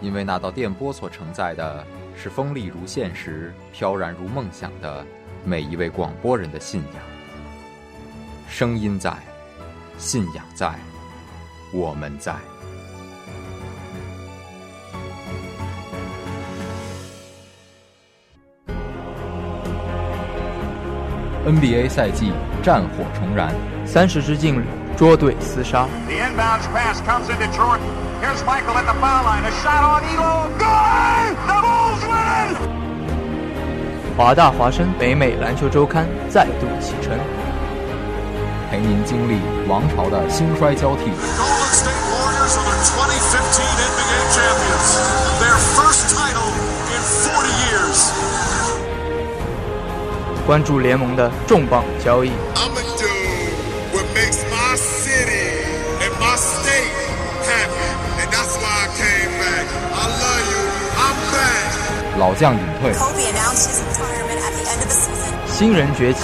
因为那道电波所承载的是锋利如现实、飘然如梦想的每一位广播人的信仰。声音在，信仰在，我们在。NBA 赛季战火重燃，三十支劲旅捉对厮杀，华大华生北美篮球周刊再度启程，陪您经历王朝的兴衰交替。关注联盟的重磅交易。I'ma do what makes my city and my state happy. And that's why I came back. I love you. I'm back. 老将隐退， Kobe announced his retirement at the end of the season. 新人崛起，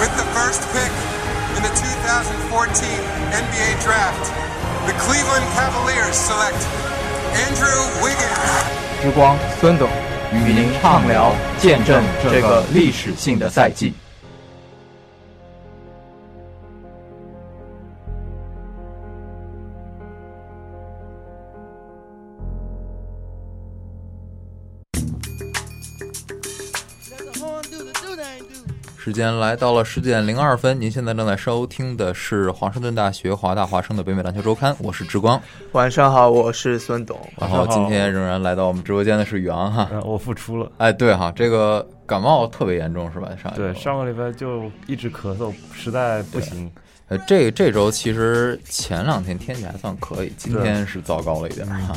With the first pick in the 2014 NBA Draft, the Cleveland Cavaliers select Andrew Wiggins. 之光孙董与您畅聊，见证这个历史性的赛季。 时间来到了十点零二分，您现在正在收听的是华盛顿大学华大华生的北美篮球周刊，我是志光。晚上好，我是孙董。然后今天仍然来到我们直播间的是宇昂哈，嗯，我复出了。哎，对哈，这个感冒特别严重是吧？上一对，周上个礼拜就一直咳嗽，实在不行。呃，这这周其实前两天天气还算可以，今天是糟糕了一点哈。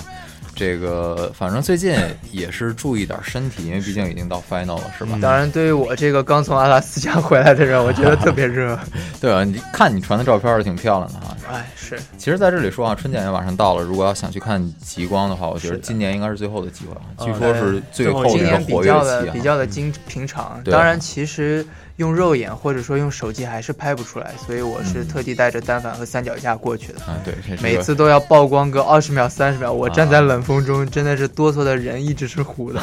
这个反正最近也是注意点身体，因为毕竟已经到 final 了，是吧？当然，对于我这个刚从阿拉斯加回来的人，我觉得特别热。对啊，你看你传的照片儿挺漂亮的哈。哎，是。其实在这里说啊，春节也马上到了，如果要想去看极光的话，我觉得今年应该是最后的机会了。嗯据说是最后今的一个年比较活跃期啊的比较的经平常，对当然其实用肉眼或者说用手机还是拍不出来，所以我是特地带着单反和三脚架过去的。啊，对，每次都要曝光个二十秒、三十秒，我站在冷风中，真的是哆嗦的人一直是糊的。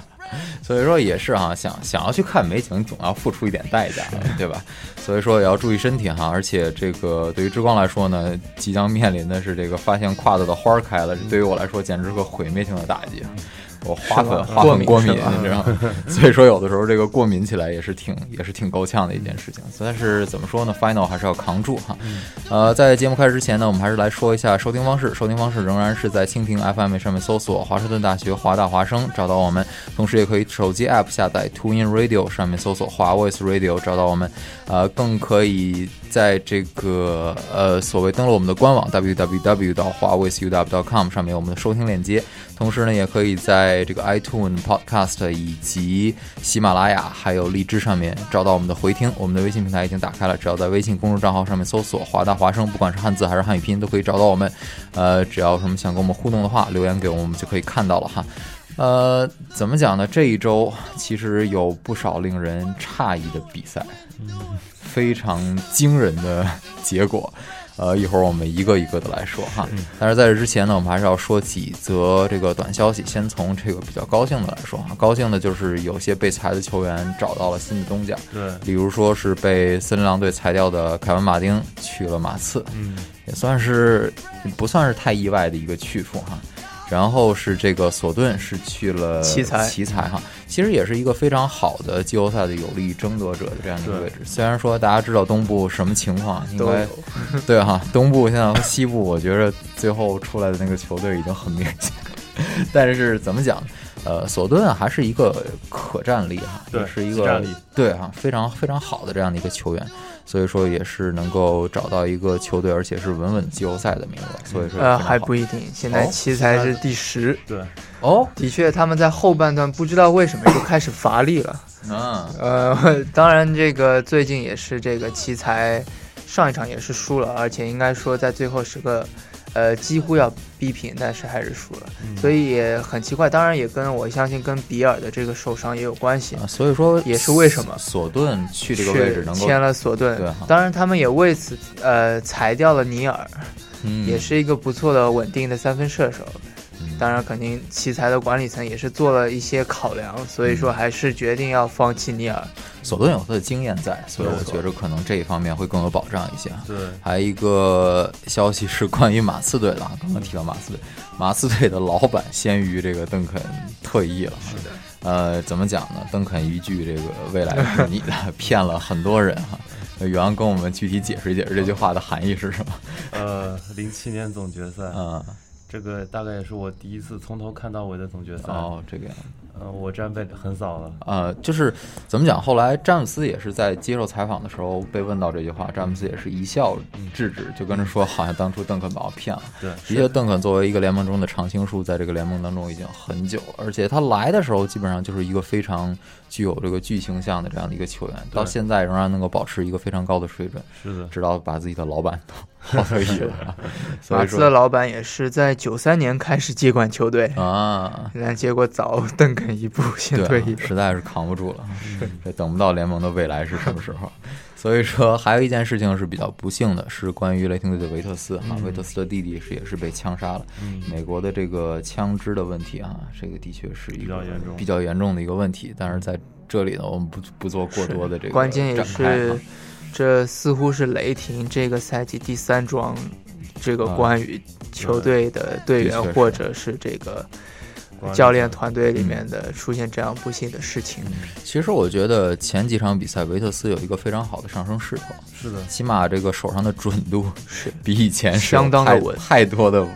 所以说也是哈、想想要去看美景，总要付出一点代价，对吧？所以说也要注意身体哈。而且这个对于之光来说呢，即将面临的是这个发现胯子的花儿开了，这对于我来说简直是个毁灭性的打击。我花粉花粉过敏，你知道吗？所以说有的时候这个过敏起来也是挺也是挺够呛的一件事情。但是怎么说呢，final 还是要扛住哈。呃，在节目开始之前呢，我们还是来说一下收听方式。收听方式仍然是在蜻蜓 FM 上面搜索华盛顿大学华大华生找到我们，同时也可以手机 App 下载 TuneIn Radio 上面搜索华 Voice Radio 找到我们。呃，更可以在这个呃所谓登录我们的官网 www 到华 voiceuw.com 上面有我们的收听链接。同时呢，也可以在这个 iTunes Podcast 以及喜马拉雅还有荔枝上面找到我们的回听。我们的微信平台已经打开了，只要在微信公众账号上面搜索“华大华生”，不管是汉字还是汉语拼音，都可以找到我们。呃，只要有什么想跟我们互动的话，留言给我们，我们就可以看到了哈。呃，怎么讲呢？这一周其实有不少令人诧异的比赛，非常惊人的结果。呃，一会儿我们一个一个的来说哈。但是在这之前呢，我们还是要说几则这个短消息。先从这个比较高兴的来说哈，高兴的就是有些被裁的球员找到了新的东家，对，比如说是被森林狼队裁掉的凯文马丁去了马刺，嗯，也算是不算是太意外的一个去处哈。然后是这个索顿是去了奇才奇才哈，其实也是一个非常好的季后赛的有力争夺者的这样一个位置。虽然说大家知道东部什么情况，应都该 对哈，东部现在和西部，我觉着最后出来的那个球队已经很明显。但是怎么讲？呃，索顿还是一个可战力哈，对也是一个对哈，非常非常好的这样的一个球员，所以说也是能够找到一个球队，而且是稳稳季后赛的名额，所以说呃，还不一定。现在哦奇才是第十，对，哦，的确他们在后半段不知道为什么就开始乏力了。嗯，呃，当然这个最近也是这个奇才上一场也是输了，而且应该说在最后时刻，呃，几乎要逼平，但是还是输了，所以也很奇怪。当然也跟我相信跟比尔的这个受伤也有关系。啊所以说也是为什么索顿去这个位置是能够签了索顿当然他们也为此呃裁掉了尼尔，嗯也是一个不错的稳定的三分射手。嗯当然，肯定奇才的管理层也是做了一些考量，所以嗯说还是决定要放弃尼尔。索顿有他的经验在，所以我觉得可能这一方面会更有保障一些。对，还有一个消息是关于马刺队的啊，刚刚提到马刺队，马刺队的老板先于这个邓肯退役了。是的，呃，怎么讲呢？邓肯一句这个未来是你的，骗了很多人哈。呃宇昂跟我们具体解释解释这句话的含义是什么？呃，零七年总决赛，嗯，这个大概也是我第一次从头看到尾的总决赛。哦，这个样子。呃，我这样被横扫了。呃，就是怎么讲？后来詹姆斯也是在接受采访的时候被问到这句话，詹姆斯也是一笑制止，就跟着说，好像当初邓肯把我骗了。对，的确，邓肯作为一个联盟中的常青树，在这个联盟当中已经很久了，而且他来的时候基本上就是一个非常具有这个巨星相的这样的一个球员，到现在仍然能够保持一个非常高的水准，是的，直到把自己的老板都。所以马刺的老板也是在九三年开始接管球队，啊，但结果早邓肯一步先对啊退役，实在是扛不住了，这等不到联盟的未来是什么时候。所以说，还有一件事情是比较不幸的，是关于雷霆队的维特斯哈，维特斯的弟弟是也是被枪杀了。美国的这个枪支的问题啊，这个的确是一个比较严重。比较严重的一个问题。但是在这里呢，我们不不做过多的这个关键也是哈，这似乎是雷霆这个赛季第三桩这个啊。关于球队的队员或者是这个教练团队里面的出现这样不幸的事情。其实我觉得前几场比赛维特斯有一个非常好的上升势头，是的，起码这个手上的准度是比以前是相当的稳太多的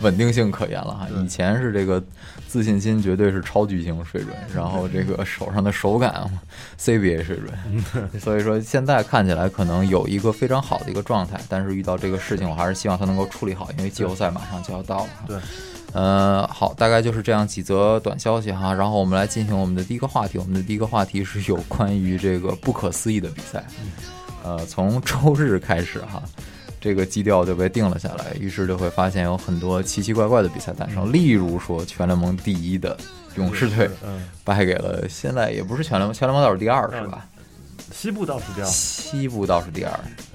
稳定性可言了哈。以前是这个自信心绝对是超巨星水准，然后这个手上的手感 CBA 水准，所以说现在看起来可能有一个非常好的一个状态，但是遇到这个事情，我还是希望他能够处理好，因为季后赛马上就要到了哈。对。呃，好，大概就是这样几则短消息哈，然后我们来进行我们的第一个话题。我们的第一个话题是有关于这个不可思议的比赛，呃，从周日开始哈，这个基调就被定了下来，于是就会发现有很多奇奇怪怪的比赛诞生，例如说全联盟第一的勇士队嗯，败给了现在也不是全联盟，全联盟倒数第二是吧？西部倒数第二，西部倒数第二，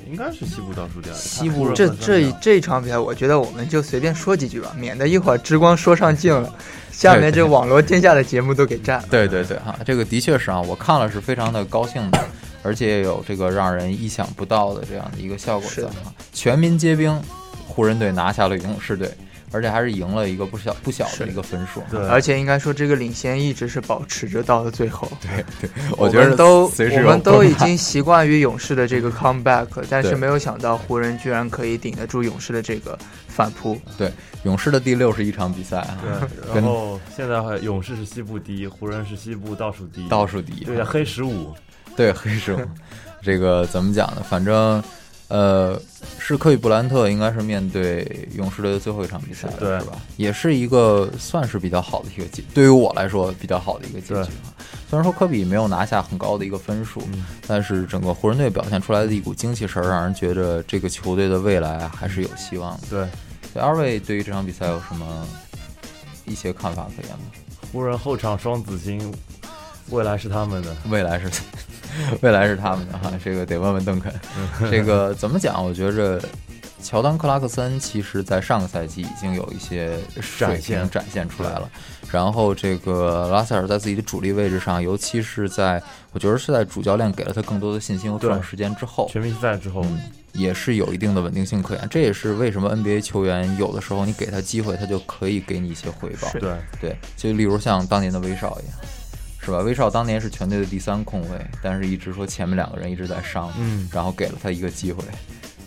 应该是西部倒数第二。西部这这这一场比赛，我觉得我们就随便说几句吧，免得一会儿之光说上镜了，下面这网罗天下的节目都给占了。对对对哈，这个的确是啊，我看了是非常的高兴的，而且也有这个让人意想不到的这样的一个效果是的。全民皆兵，湖人队拿下了勇士队，而且还是赢了一个不小不小的一个分数。对，而且应该说，这个领先一直是保持着到了最后。对对，我觉得们都随时有我们都已经习惯于勇士的这个 comeback，但是没有想到湖人居然可以顶得住勇士的这个反扑。对勇士的第六十一场比赛啊，对，然后现在还勇士是西部第一，湖人是西部倒数第一，倒数第一，对黑十五，对黑十五，这个怎么讲呢？反正。呃，是科比布兰特应该是面对勇士队的最后一场比赛了，对是吧？也是一个算是比较好的一个结，对于我来说比较好的一个结局。虽然说科比没有拿下很高的一个分数，嗯但是整个湖人队表现出来的一股精气神儿，让人觉得这个球队的未来啊还是有希望的。对，对二位对于这场比赛有什么一些看法可言吗？湖人后场双子星，未来是他们的。未来是，未来是他们的哈，这个得问问邓肯。这个怎么讲？我觉着乔丹克拉克森其实在上个赛季已经有一些水展现平展现出来了。然后这个拉塞尔在自己的主力位置上，尤其是在我觉得是在主教练给了他更多的信心和出场时间之后，全明星赛之后，嗯，也是有一定的稳定性可言。这也是为什么 NBA 球员有的时候你给他机会，他就可以给你一些回报。对对，就例如像当年的威少一样，是吧？威少当年是全队的第三控卫，但是一直说前面两个人一直在伤，嗯然后给了他一个机会，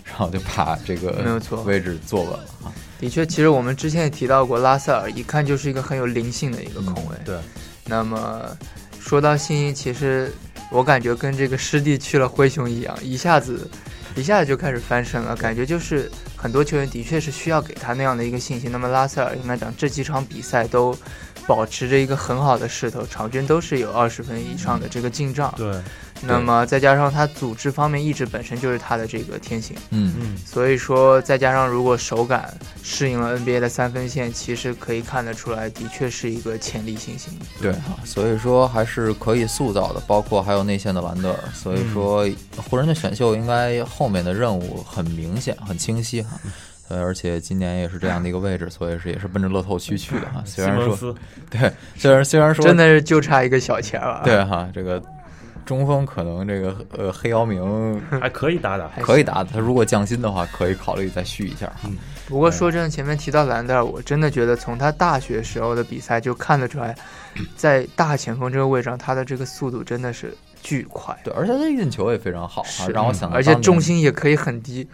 然后就把这个没有错位置坐稳了啊。的确，其实我们之前也提到过，拉塞尔一看就是一个很有灵性的一个控卫。对，那么说到信心，其实我感觉跟这个师弟去了灰熊一样，一下子一下子就开始翻身了，感觉就是很多球员的确是需要给他那样的一个信心。那么拉塞尔应该讲这几场比赛都保持着一个很好的势头，场均都是有二十分以上的这个进账。对，那么再加上他组织方面一直本身就是他的这个天性，嗯嗯，所以说再加上如果手感适应了 NBA 的三分线，其实可以看得出来，的确是一个潜力新星。对啊，所以说还是可以塑造的，包括还有内线的兰德尔。所以说，湖人的选秀应该后面的任务很明显、很清晰哈。呃，而且今年也是这样的一个位置，所以是也是奔着乐透区去的哈。虽然说对，虽然虽然说真的是就差一个小钱了。对哈，这个中锋可能这个呃黑姚明还可以打打，可以打，他如果降薪的话，可以考虑再续一下哈。不过说真的，前面提到兰德尔，我真的觉得从他大学时候的比赛就看得出来，在大前锋这个位置上，他的这个速度真的是巨快。对，而且他的运球也非常好让我想到而且重心也可以很低。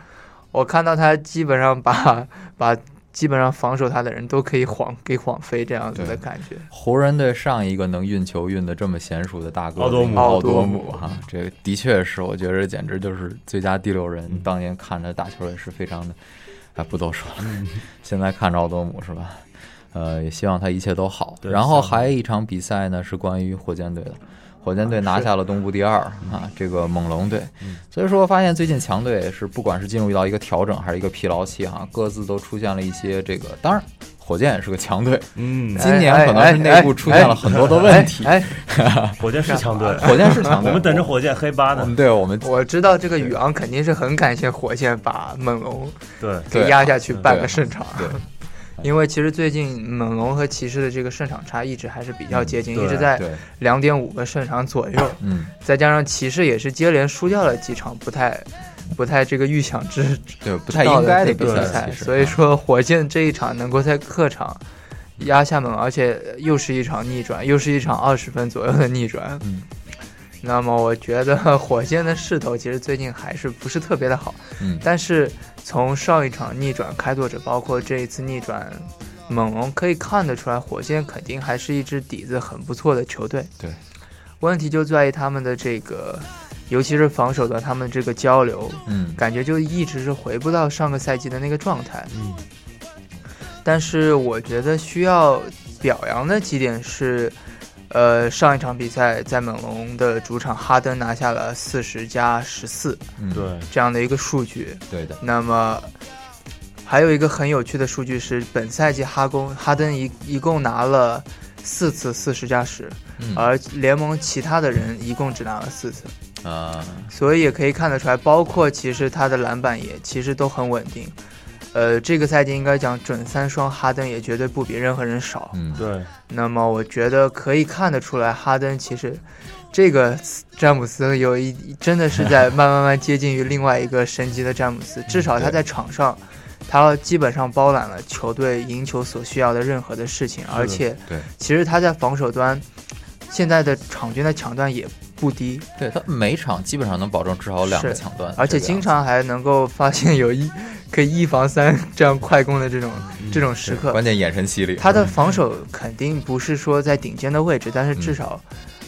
我看到他基本上把把基本上防守他的人都可以晃给晃飞这样子的感觉。湖人队上一个能运球运的这么娴熟的大哥奥多姆奥奥多姆哈，这个的确是，我觉得简直就是最佳第六人。当年看着打球也是非常的，哎，不多说了。现在看着奥多姆是吧？呃，也希望他一切都好。对然后还有一场比赛呢，是关于火箭队的。火箭队拿下了东部第二啊，这个猛龙队。所以说，发现最近强队是不管是进入到一个调整还是一个疲劳期哈，各自都出现了一些这个。当然，火箭也是个强队，嗯，今年可能是内部出现了很多的问题。哎，哎 火箭是强队，火箭是强队，我们等着火箭黑八呢。嗯对我们我知道这个宇昂肯定是很感谢火箭把猛龙对，给压下去半个胜场。对，因为其实最近猛龙和骑士的这个胜场差一直还是比较接近，嗯一直在对，两点五个胜场左右。嗯，再加上骑士也是接连输掉了几场不太不太这个预想之对，不太应该的比比赛，赛，所以说火箭这一场能够在客场压下猛龙，而且又是一场逆转，又是一场二十分左右的逆转。嗯，那么我觉得火箭的势头其实最近还是不是特别的好，嗯，但是从上一场逆转开拓者，包括这一次逆转猛龙，可以看得出来，火箭肯定还是一支底子很不错的球队。对，问题就在于他们的这个，尤其是防守端，他们这个交流，嗯，感觉就一直是回不到上个赛季的那个状态。嗯，但是我觉得需要表扬的几点是，呃，上一场比赛在猛龙的主场，哈登拿下了四十加十四嗯，对，这样的一个数据。对的，那么还有一个很有趣的数据是，本赛季哈工哈登一一共拿了四次四十加十，嗯。而联盟其他的人一共只拿了四次，啊，所以也可以看得出来，包括其实他的篮板也其实都很稳定。呃，这个赛季应该讲准三双，哈登也绝对不比任何人少。嗯，对，那么我觉得可以看得出来，哈登其实这个詹姆斯有一真的是在慢慢慢接近于另外一个神级的詹姆斯，至少他在场上，他基本上包揽了球队赢球所需要的任何的事情，而且对，其实他在防守端现在的场均的抢断也不低，对他每场基本上能保证至少两个抢断，而且经常还能够发现有一可以一防三这样快攻的这种这种时刻。关键眼神犀利，他的防守肯定不是说在顶尖的位置，但是至少，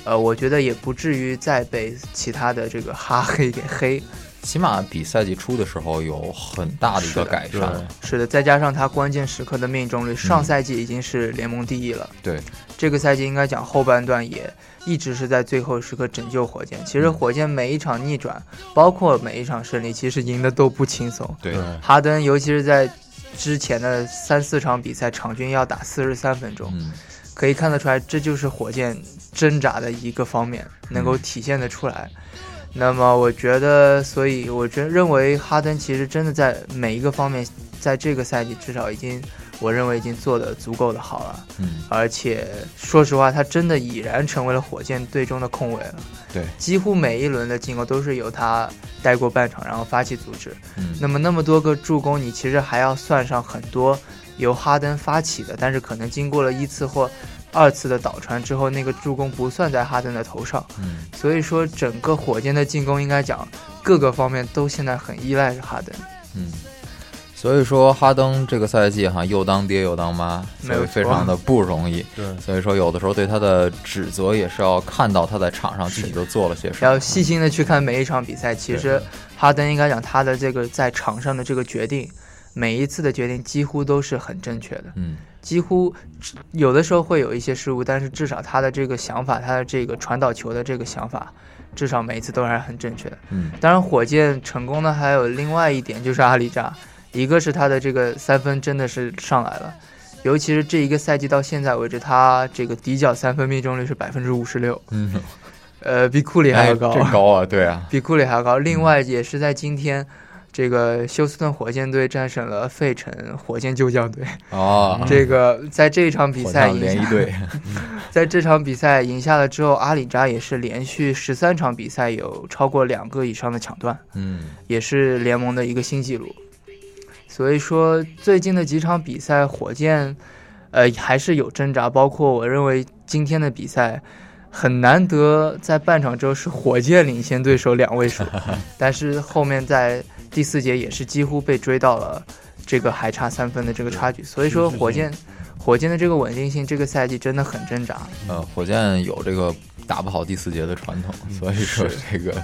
呃，我觉得也不至于再被其他的这个哈黑给黑。起码比赛季初的时候有很大的一个改善了，是的，再加上他关键时刻的命中率，上赛季已经是联盟第一了。对，这个赛季应该讲后半段也一直是在最后时刻拯救火箭。其实火箭每一场逆转，包括每一场胜利，其实赢的都不轻松。对，哈登尤其是在之前的三四场比赛，场均要打四十三分钟，嗯，可以看得出来，这就是火箭挣扎的一个方面，能够体现得出来。那么，我觉得，所以我觉认为哈登其实真的在每一个方面，在这个赛季至少已经我认为已经做得足够的好了。嗯，而且说实话，他真的已然成为了火箭队中的控卫了。对，几乎每一轮的进攻都是由他带过半场，然后发起组织。嗯，那么那么多个助攻，你其实还要算上很多由哈登发起的，但是可能经过了一次或二次的倒传之后，那个助攻不算在哈登的头上。嗯，所以说整个火箭的进攻应该讲各个方面都现在很依赖着哈登。嗯。所以说，哈登这个赛季哈又当爹又当妈，所以非常的不容易。对，所以说有的时候对他的指责也是要看到他在场上具体都做了些什么，要细心的去看每一场比赛。其实哈登应该讲他的这个在场上的这个决定，每一次的决定几乎都是很正确的。嗯，几乎有的时候会有一些失误，但是至少他的这个想法，他的这个传导球的这个想法，至少每一次都还是很正确的。嗯，当然火箭成功的还有另外一点就是阿里扎。一个是他的这个三分真的是上来了，尤其是这一个赛季到现在为止，他这个底角三分命中率是百分之五十六，嗯，呃，比库里还要高，这高啊，对啊，比库里还要高。另外也是在今天，这个休斯顿火箭队战胜了费城火箭旧将队，哦，这个在这一场比赛赢联谊队，在这场比赛赢下了之后，阿里扎也是连续十三场比赛有超过两个以上的抢断，嗯，也是联盟的一个新纪录。所以说，最近的几场比赛，火箭，呃，还是有挣扎。包括我认为今天的比赛，很难得在半场之后是火箭领先对手两位数，但是后面在第四节也是几乎被追到了这个还差三分的这个差距。所以说，火箭，火箭的这个稳定性，这个赛季真的很挣扎。呃，火箭有这个打不好第四节的传统，所以说这个。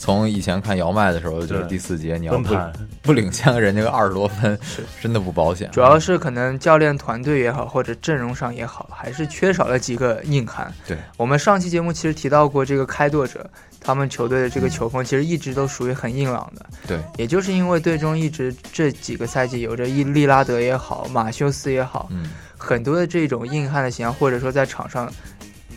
从以前看姚麦的时候，就是第四节你要不不领先人家个二十多分，是真的不保险。主要是可能教练团队也好，或者阵容上也好，还是缺少了几个硬汉。对我们上期节目其实提到过，这个开拓者他们球队的这个球风其实一直都属于很硬朗的。对，也就是因为队中一直这几个赛季有着伊利拉德也好，马修斯也好，嗯，很多的这种硬汉的形象，或者说在场上。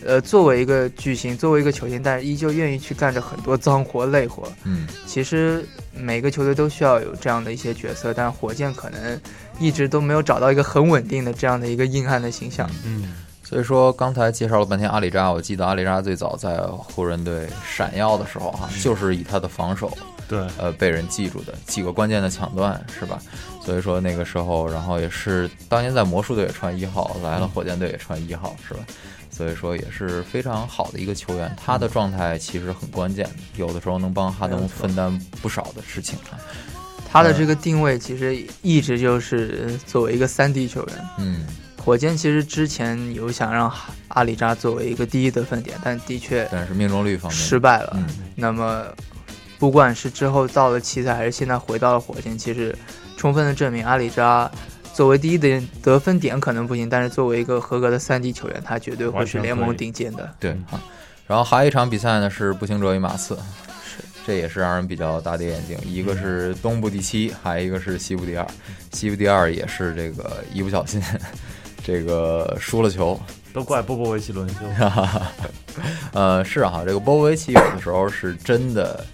呃，作为一个巨星，作为一个球星，但是依旧愿意去干着很多脏活累活。嗯，其实每个球队都需要有这样的一些角色，但火箭可能一直都没有找到一个很稳定的这样的一个硬汉的形象。嗯，所以说刚才介绍了半天阿里扎，我记得阿里扎最早在湖人队闪耀的时候哈，就是以他的防守，对，呃，被人记住的几个关键的抢断是吧？所以说那个时候，然后也是当年在魔术队也穿一号，来了火箭队也穿一号是吧？所以说也是非常好的一个球员，他的状态其实很关键，有的时候能帮哈登分担不少的事情啊。他的这个定位其实一直就是作为一个三 D 球员。嗯，火箭其实之前有想让阿里扎作为一个第一得分点，但的确但是命中率方面失败了。嗯，那么不管是之后到了奇才，还是现在回到了火箭，其实充分的证明阿里扎。作为第一的得分点可能不行，但是作为一个合格的三 D 球员，他绝对会是联盟顶尖的。对啊，然后还有一场比赛呢是步行者与马刺，是这也是让人比较大跌眼镜。一个是东部第七，还有一个是西部第二。西部第二也是这个一不小心，这个输了球，都怪波波维奇轮休。呃，是哈，这个波波维奇有的时候是真的。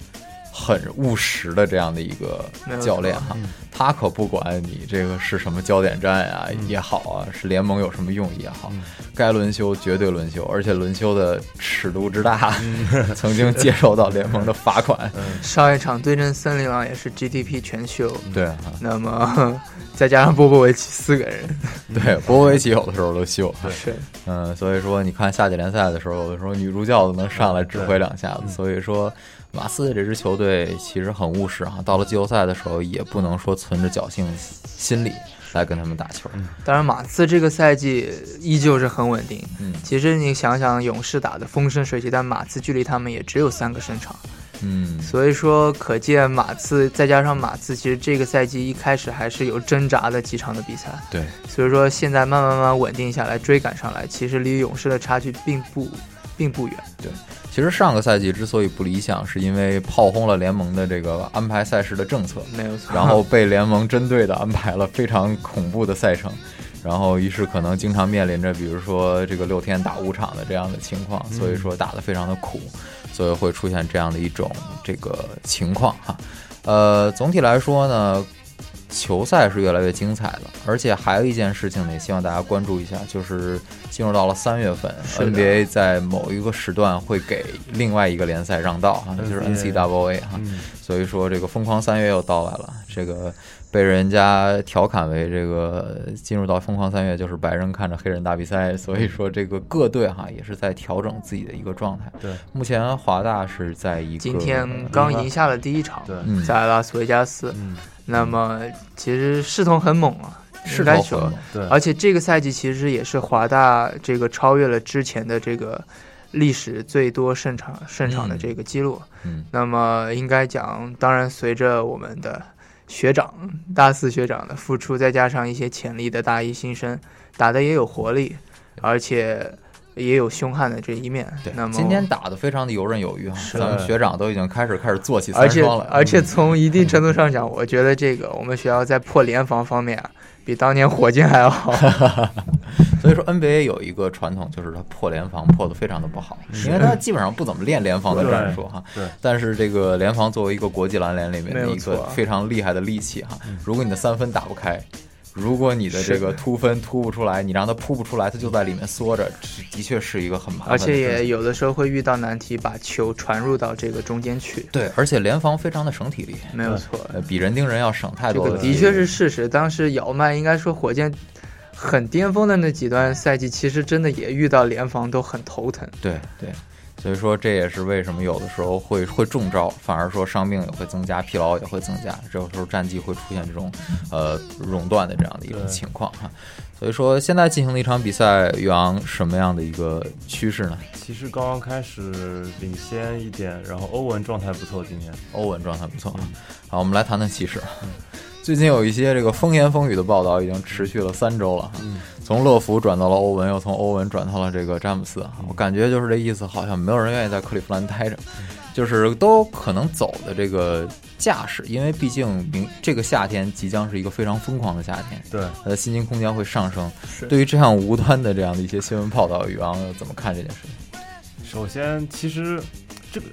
很务实的这样的一个教练哈，他可不管你这个是什么焦点战呀也好啊，是联盟有什么用也好，该轮休绝对轮休，而且轮休的尺度之大，曾经接受到联盟的罚款。上一场对阵森林狼也是 GDP 全休，对，那么 再加上波波维奇四个人，对，波波维奇有的时候都休，是，嗯，所以说你看夏季联赛的时候，有的时候女助教都能上来指挥两下子，所以说。马刺这支球队其实很务实哈，到了季后赛的时候也不能说存着侥幸心理来跟他们打球。当然，马刺这个赛季依旧是很稳定。嗯，其实你想想，勇士打的风生水起，但马刺距离他们也只有三个胜场。嗯，所以说可见马刺再加上马刺，其实这个赛季一开始还是有挣扎的几场的比赛。对，所以说现在慢慢慢慢稳定下来，追赶上来，其实离勇士的差距并不并不远。对。其实上个赛季之所以不理想，是因为炮轰了联盟的这个安排赛事的政策，没有错。然后被联盟针对的安排了非常恐怖的赛程，然后于是可能经常面临着比如说这个六天打五场的这样的情况，所以说打得非常的苦，所以会出现这样的一种这个情况哈。呃，总体来说呢，球赛是越来越精彩的，而且还有一件事情呢，也希望大家关注一下，就是进入到了三月份，NBA 在某一个时段会给另外一个联赛让道啊，就是 NCAA NCAA 哈、嗯。所以说这个疯狂三月又到来了，这个被人家调侃为这个进入到疯狂三月就是白人看着黑人打比赛，所以说这个各队哈也是在调整自己的一个状态。对，目前华大是在一个今天刚赢下了第一场，对嗯在拉斯维加斯。嗯，那么其实势头很猛啊，势应该说头很猛，对，而且这个赛季其实也是华大这个超越了之前的这个历史最多胜场胜场的这个记录。嗯那么应该讲，当然随着我们的学长大四学长的付出，再加上一些潜力的大一新生，打的也有活力，而且也有凶悍的这一面。对那，么今天打的非常的游刃有余哈，是咱们学长都已经开始开始做起三双了，而且嗯从一定程度上讲，我觉得这个我们学校在破联防方面啊，比当年火箭还要好。所以说 NBA 有一个传统，就是他破联防破的非常的不好，因为他基本上不怎么练联防的战术哈。对，但是这个联防作为一个国际篮联里面的一个非常厉害的利器哈，如果你的三分打不开。如果你的这个突分突不出来，你让他扑不出来，他就在里面缩着，这的确是一个很麻烦而的事情。且也有的时候会遇到难题，把球传入到这个中间去。对，而且联防非常的省体力，没有错，呃，比人盯人要省太多了。这个的确是事实。当时姚麦应该说火箭很巅峰的那几段赛季，其实真的也遇到联防都很头疼。对对，所以说这也是为什么有的时候会会中招，反而说伤病也会增加，疲劳也会增加，这个时候战绩会出现这种呃熔断的这样的一种情况哈。所以说现在进行的一场比赛，岳昂什么样的一个趋势呢？骑士刚刚开始领先一点，然后欧文状态不错，今天欧文状态不错啊。好，我们来谈谈骑士。最近有一些这个风言风语的报道，已经持续了三周了哈。从乐福转到了欧文，又从欧文转到了这个詹姆斯啊。我感觉就是这意思，好像没有人愿意在克利夫兰待着，就是都可能走的这个架势，因为毕竟明这个夏天即将是一个非常疯狂的夏天，对，他的薪金空间会上升。对于这样无端的这样的一些新闻报道，宇昂怎么看这件事情？首先，其实这个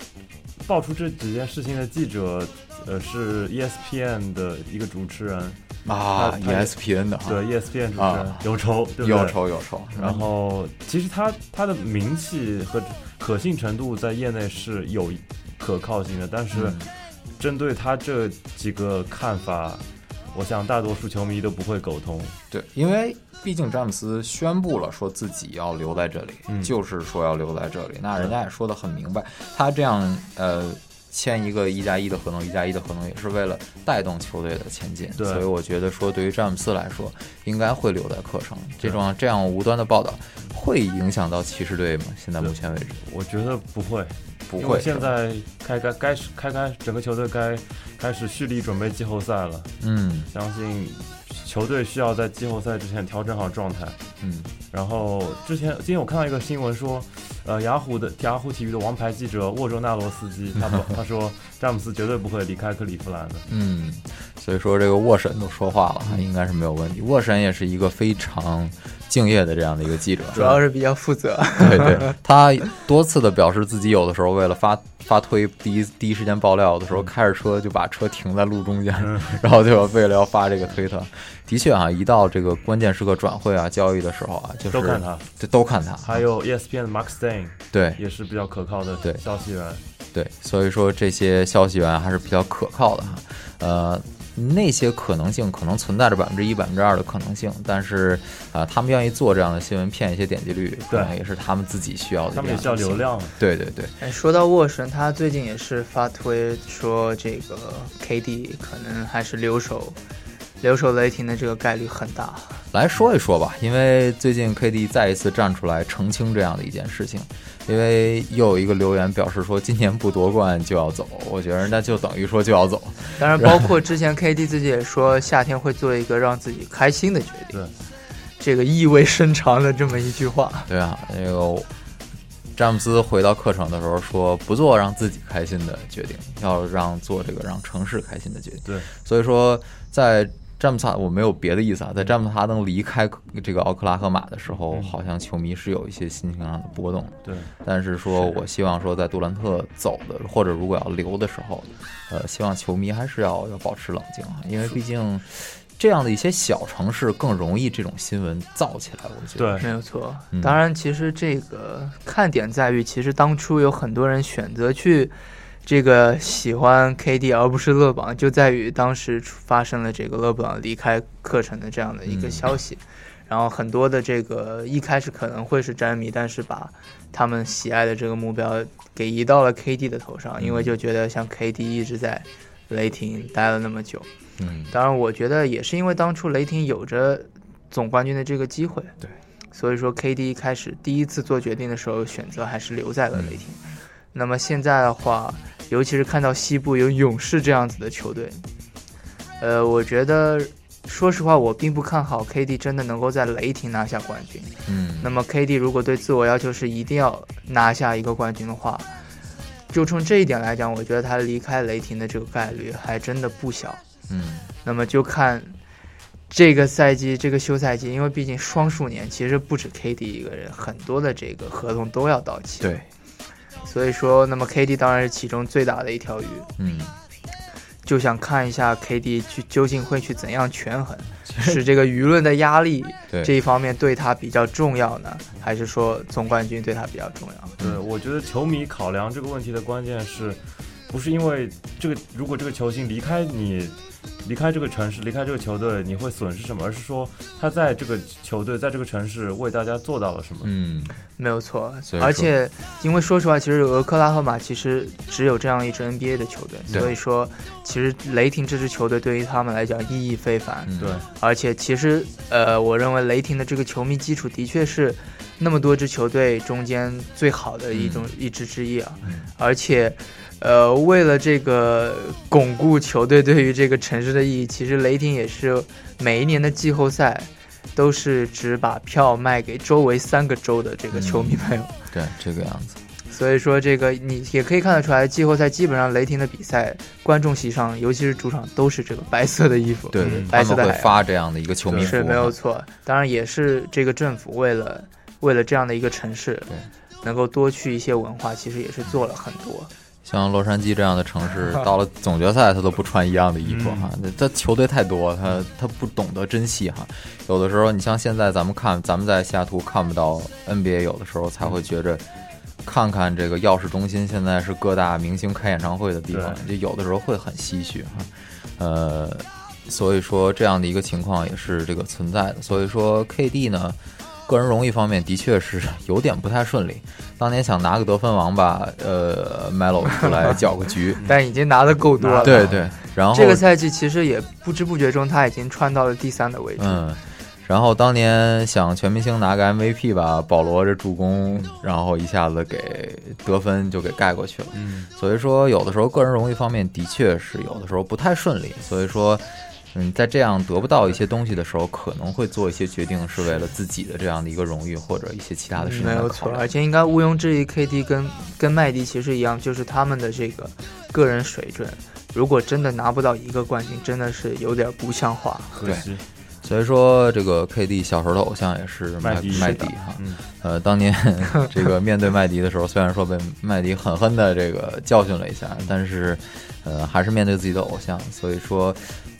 爆出这几件事情的记者，呃，是 ESPN 的一个主持人，啊，ESPN 的哈，对 ESPN 主持人、啊有仇？有。仇有仇。然后，其实他他的名气和可信程度在业内是有可靠性的，但是嗯针对他这几个看法，我想大多数球迷都不会苟同。对，因为毕竟詹姆斯宣布了说自己要留在这里，嗯就是说要留在这里。那人家也说的很明白，他这样呃签一个一加一的合同，一加一的合同也是为了带动球队的前进。对所以我觉得说对于詹姆斯来说，应该会留在客城。这种这样无端的报道会影响到骑士队吗？现在目前为止我觉得不会，不会。现在开开该开开整个球队该开始蓄力准备季后赛了。嗯相信球队需要在季后赛之前调整好状态。嗯然后之前今天我看到一个新闻说，呃，雅虎的雅虎体育的王牌记者沃州纳罗斯基，他他说詹姆斯绝对不会离开克利夫兰的。嗯，所以说这个沃神都说话了，应该是没有问题。沃神也是一个非常敬业的这样的一个记者，主要是比较负责。对对，他多次的表示自己有的时候为了发发推第一第一时间爆料，有的时候开着车就把车停在路中间，然后就为了要发这个推特。的确啊，一到这个关键时刻转会啊、交易的时候啊，就是都看他，就，都看他。还有 E ESPN 的 Mark Stein 对也是比较可靠的对消息源。对，所以说这些消息源还是比较可靠的哈。呃，那些可能性可能存在着百分之一、百分之二的可能性，但是啊、呃他们愿意做这样的新闻骗一些点击率，可能也是他们自己需要的。他们也需要流。量。对对对，哎，说到沃神，他最近也是发推说这个 KD 可能还是留守留守雷霆的这个概率很大。来说一说吧，因为最近 KD 再一次站出来澄清这样的一件事情，因为又有一个留言表示说今年不夺冠就要走，我觉得人家就等于说就要走。当然，包括之前 KD 自己也说夏天会做一个让自己开心的决定。对，这个意味深长的这么一句话。对啊，那个詹姆斯回到客场的时候说，不做让自己开心的决定，要让做这个让城市开心的决定。对，所以说在詹姆斯哈我没有别的意思啊，在詹姆斯哈登离开这个奥克拉荷马的时候，好像球迷是有一些心情上的波动。对，但是说我希望说在杜兰特走的或者如果要留的时候，呃，希望球迷还是要要保持冷静啊，因为毕竟这样的一些小城市更容易这种新闻造起来。我觉得对没有错嗯。当然，其实这个看点在于，其实当初有很多人选择去这个喜欢 KD 而不是勒布朗，就在于当时发生了这个勒布朗离开课程的这样的一个嗯消息。然后很多的这个一开始可能会是詹迷，但是把他们喜爱的这个目标给移到了 KD 的头上，因为就觉得像 KD 一直在雷霆待了那么久。嗯，当然，我觉得也是因为当初雷霆有着总冠军的这个机会，对，所以说 KD 一开始第一次做决定的时候，选择还是留在了雷霆。嗯那么现在的话，尤其是看到西部有勇士这样子的球队，呃，我觉得说实话，我并不看好 KD 真的能够在雷霆拿下冠军。嗯，那么 KD 如果对自我要求是一定要拿下一个冠军的话，就冲这一点来讲，我觉得他离开雷霆的这个概率还真的不小。嗯那么就看这个赛季这个休赛季，因为毕竟双数年，其实不止 KD 一个人，很多的这个合同都要到期。，对，所以说，那么 KD 当然是其中最大的一条鱼，嗯，就想看一下 KD 去究竟会去怎样权衡，是这个舆论的压力对。这一方面对他比较重要呢，还是说总冠军对他比较重要？对，我觉得球迷考量这个问题的关键是，不是因为这个，如果这个球星离开你，离开这个城市，离开这个球队，你会损失什么，而是说他在这个球队，在这个城市为大家做到了什么。嗯，没有错而且因为说实话，其实俄克拉荷马其实只有这样一支 NBA 的球队，所以说其实雷霆这支球队对于他们来讲意义非凡。嗯。对，而且其实呃，我认为雷霆的这个球迷基础的确是那么多支球队中间最好的一种、一支之一啊。嗯。而且呃，为了这个巩固球队对于这个城市的意义，其实雷霆也是每一年的季后赛。都是只把票卖给周围三个州的这个球迷朋友，对，这个样子，所以说这个你也可以看得出来，季后赛基本上雷霆的比赛，观众席上，尤其是主场都是这个白色的衣服，对对，白色的发这样的一个球迷服是没有错。当然也是这个政府为了为了这样的一个城市，能够多去一些文化，其实也是做了很多。像洛杉矶这样的城市，到了总决赛他都不穿一样的衣服哈，那他球队太多，他他不懂得珍惜哈。有的时候，你像现在咱们看，咱们在西雅图看不到 NBA，有的时候才会觉着，看看这个钥匙中心现在是各大明星开演唱会的地方，就有的时候会很唏嘘哈。呃，所以说这样的一个情况也是这个存在的。所以说 KD 呢，个人荣誉方面的确是有点不太顺利。当年想拿个得分王吧，呃，Melo 出来搅个局，但已经拿的够多了。对对，然后这个赛季其实也不知不觉中，他已经穿到了第三的位置。嗯，然后当年想全明星拿个 MVP 吧，保罗这助攻，然后一下子给得分就给盖过去了。嗯，所以说有的时候个人荣誉方面的确是有的时候不太顺利，所以说。嗯，在这样得不到一些东西的时候，可能会做一些决定，是为了自己的这样的一个荣誉或者一些其他的事情没有错，而且应该毋庸置疑，KD 跟跟麦迪其实一样，就是他们的这个个人水准，如果真的拿不到一个冠军，真的是有点不像话。对。所以说，这个 KD 小时候的偶像也是麦麦迪麦迪哈。嗯，呃，当年 这个面对麦迪的时候，虽然说被麦迪狠狠的这个教训了一下，但是呃，还是面对自己的偶像，所以说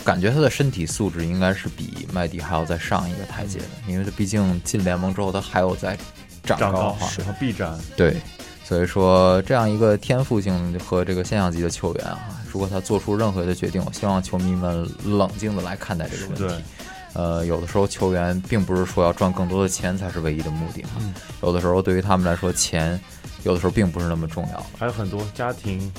感觉他的身体素质应该是比麦迪还要再上一个台阶的，因为他毕竟进联盟之后，他还有在长长高哈，然后臂展，对。所以说，这样一个天赋性和这个现象级的球员啊，如果他做出任何的决定，我希望球迷们冷静的来看待这个问题。呃，有的时候球员并不是说要赚更多的钱才是唯一的目的哈，嗯、有的时候对于他们来说，钱有的时候并不是那么重要。还有很多家庭、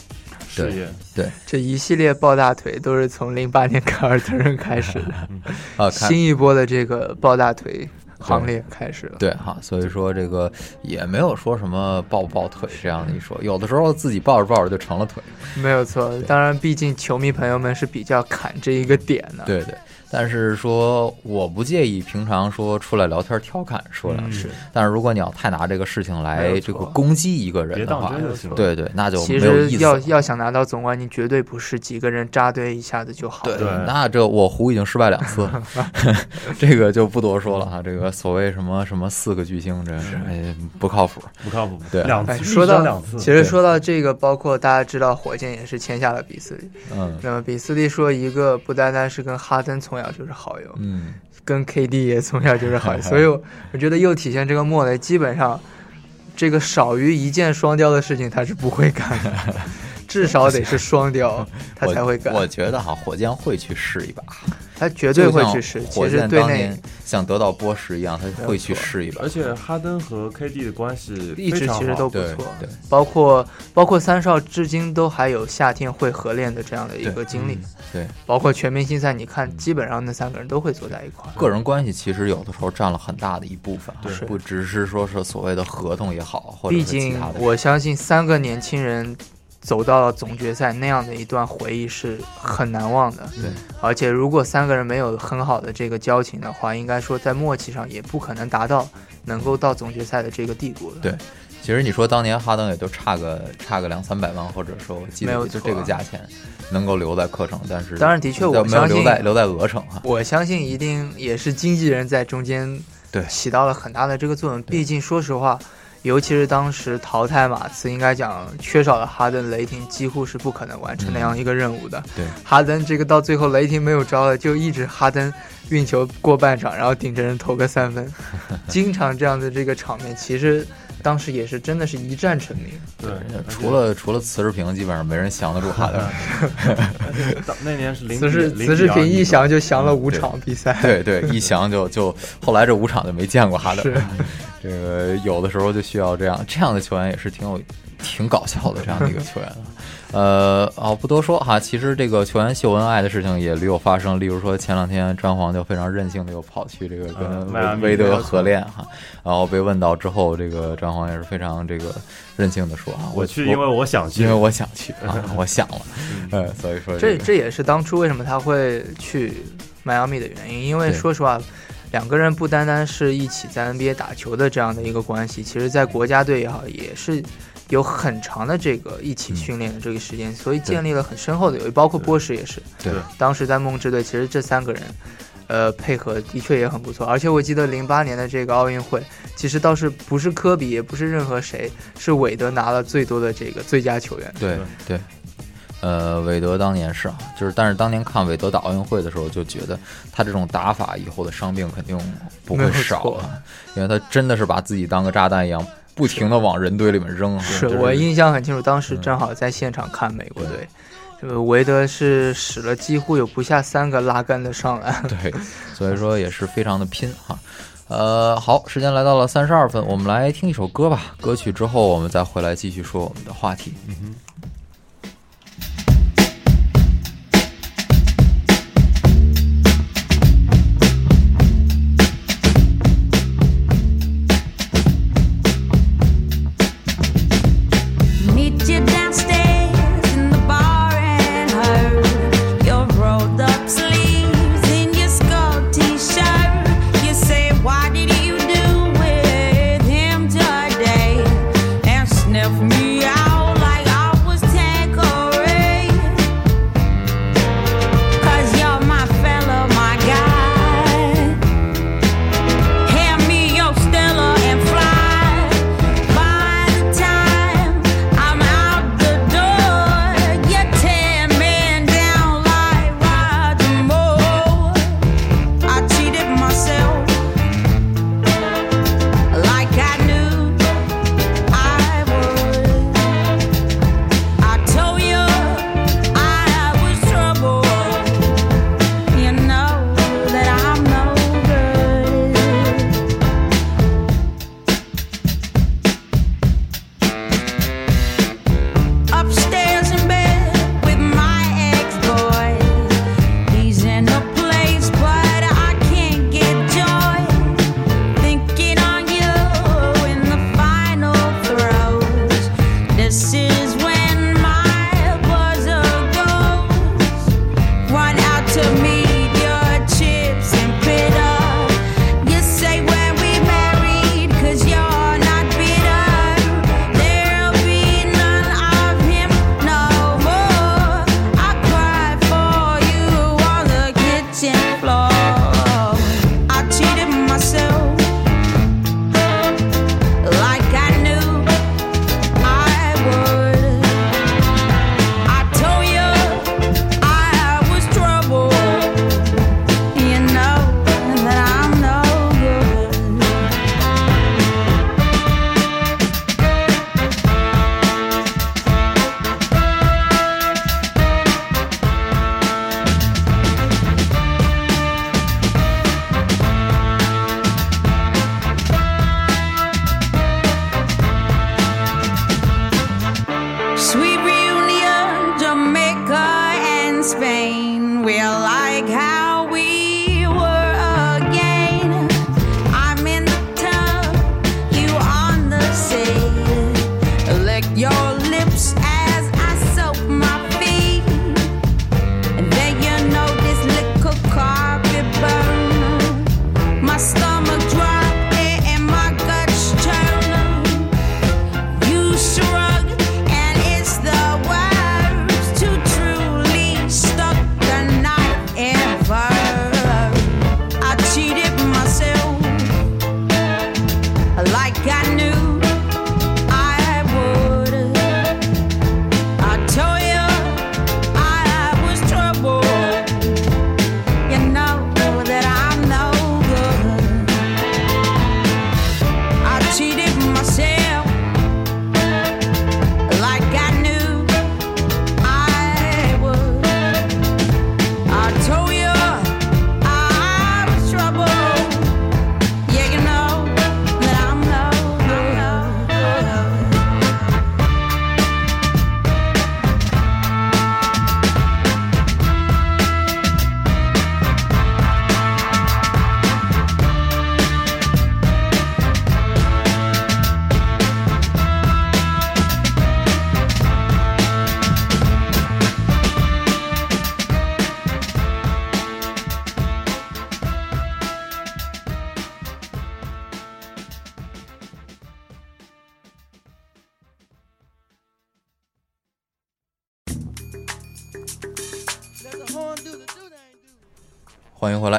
事业，对这一系列抱大腿都是从零八年凯尔特人开始的，啊，新一波的这个抱大腿行列开始了。对哈，所以说这个也没有说什么抱不抱腿这样的一说，有的时候自己抱着抱着就成了腿。没有错，当然，毕竟球迷朋友们是比较砍这一个点的。对对。但是说我不介意平常说出来聊天调侃说两句，是但是如果你要太拿这个事情来这个攻击一个人的话。对对，那就其没有意思了。实要要想拿到总冠军，绝对不是几个人扎堆一下子就好。对对，那这我胡已经失败两次，这个就不多说了哈。这个所谓什么什么四个巨星，这哎不靠谱。不靠谱。对哎，两次说到两次，其实说到这个，包括大家知道火箭也是签下了比斯利。嗯那么比斯利说，一个不单单是跟哈登从小就是好友，嗯，跟 KD 也从小就是好友，所以我我觉得又体现这个莫雷基本上这个少于一箭双雕的事情他是不会干的，至少得是双雕他才会干。我。我觉得哈，火箭会去试一把，他绝对会去试。其实对内像得到波什一样，他会去试一把。而且哈登和 KD 的关系一直其实都不错对，包括包括三少至今都还有夏天会合练的这样的一个经历，对包括全明星赛，你看基本上那三个人都会坐在一块儿。个人关系其实有的时候占了很大的一部分，对不只是说是所谓的合同也好，或者毕竟。我相信三个年轻人走到了总决赛那样的一段回忆是很难忘的。对，而且如果三个人没有很好的这个交情的话，应该说在默契上也不可能达到能够到总决赛的这个地步了。对其实你说当年哈登也就差个差个两三百万，或者说我记没有得就这个价钱能够留在客场，但是当然的确我没有相信留在留在俄城哈。我相信一定也是经纪人在中间对起到了很大的这个作用。毕竟说实话，尤其是当时淘汰马刺，应该讲缺少了哈登，雷霆几乎是不可能完成那样一个任务的。对哈登这个到最后雷霆没有招了，就一直哈登运球过半场，然后顶着人投个三分，经常这样的这个场面，其实当时也是真的是一战成名。对，除了除了瓷世平，基本上没人降得住哈登。那年是零 此时比此时平一降，就降了五场比赛。对对，一降就就后来这五场就没见过哈登。这个有的时候就需要这样这样的球员，也是挺有挺搞笑的这样的一个球员。呃，哦，不多说哈，其实这个球员秀恩爱的事情也屡有发生。例如说，前两天詹皇就非常任性的又跑去这个跟韦韦德合练哈，然后被问到之后，这个詹皇也是非常这个任性的说啊，我去，因为我想去，因为我想去啊，我想了，呃，所以说这这也是当初为什么他会去迈阿密的原因，因为说实话，两个人不单单是一起在 NBA 打球的这样的一个关系，其实在国家队也好，也是有很长的这个一起训练的这个时间，所以建立了很深厚的友谊。包括波什也是，对。当时在梦之队，其实这三个人。呃，配合的确也很不错，而且我记得零八年的这个奥运会，其实倒是不是科比，也不是任何谁，是韦德拿了最多的这个最佳球员。对对，呃，韦德当年是啊，就是但是当年看韦德打奥运会的时候，就觉得他这种打法以后的伤病肯定不会少啊，因为他真的是把自己当个炸弹一样，不停的往人堆里面扔啊。是这我印象很清楚，当时嗯正好在现场看美国队，这个韦德是使了几乎有不下三个拉杆的上篮。对，所以说也是非常的拼哈。呃，好，时间来到了三十二分，我们来听一首歌吧。歌曲之后，我们再回来继续说我们的话题。欢迎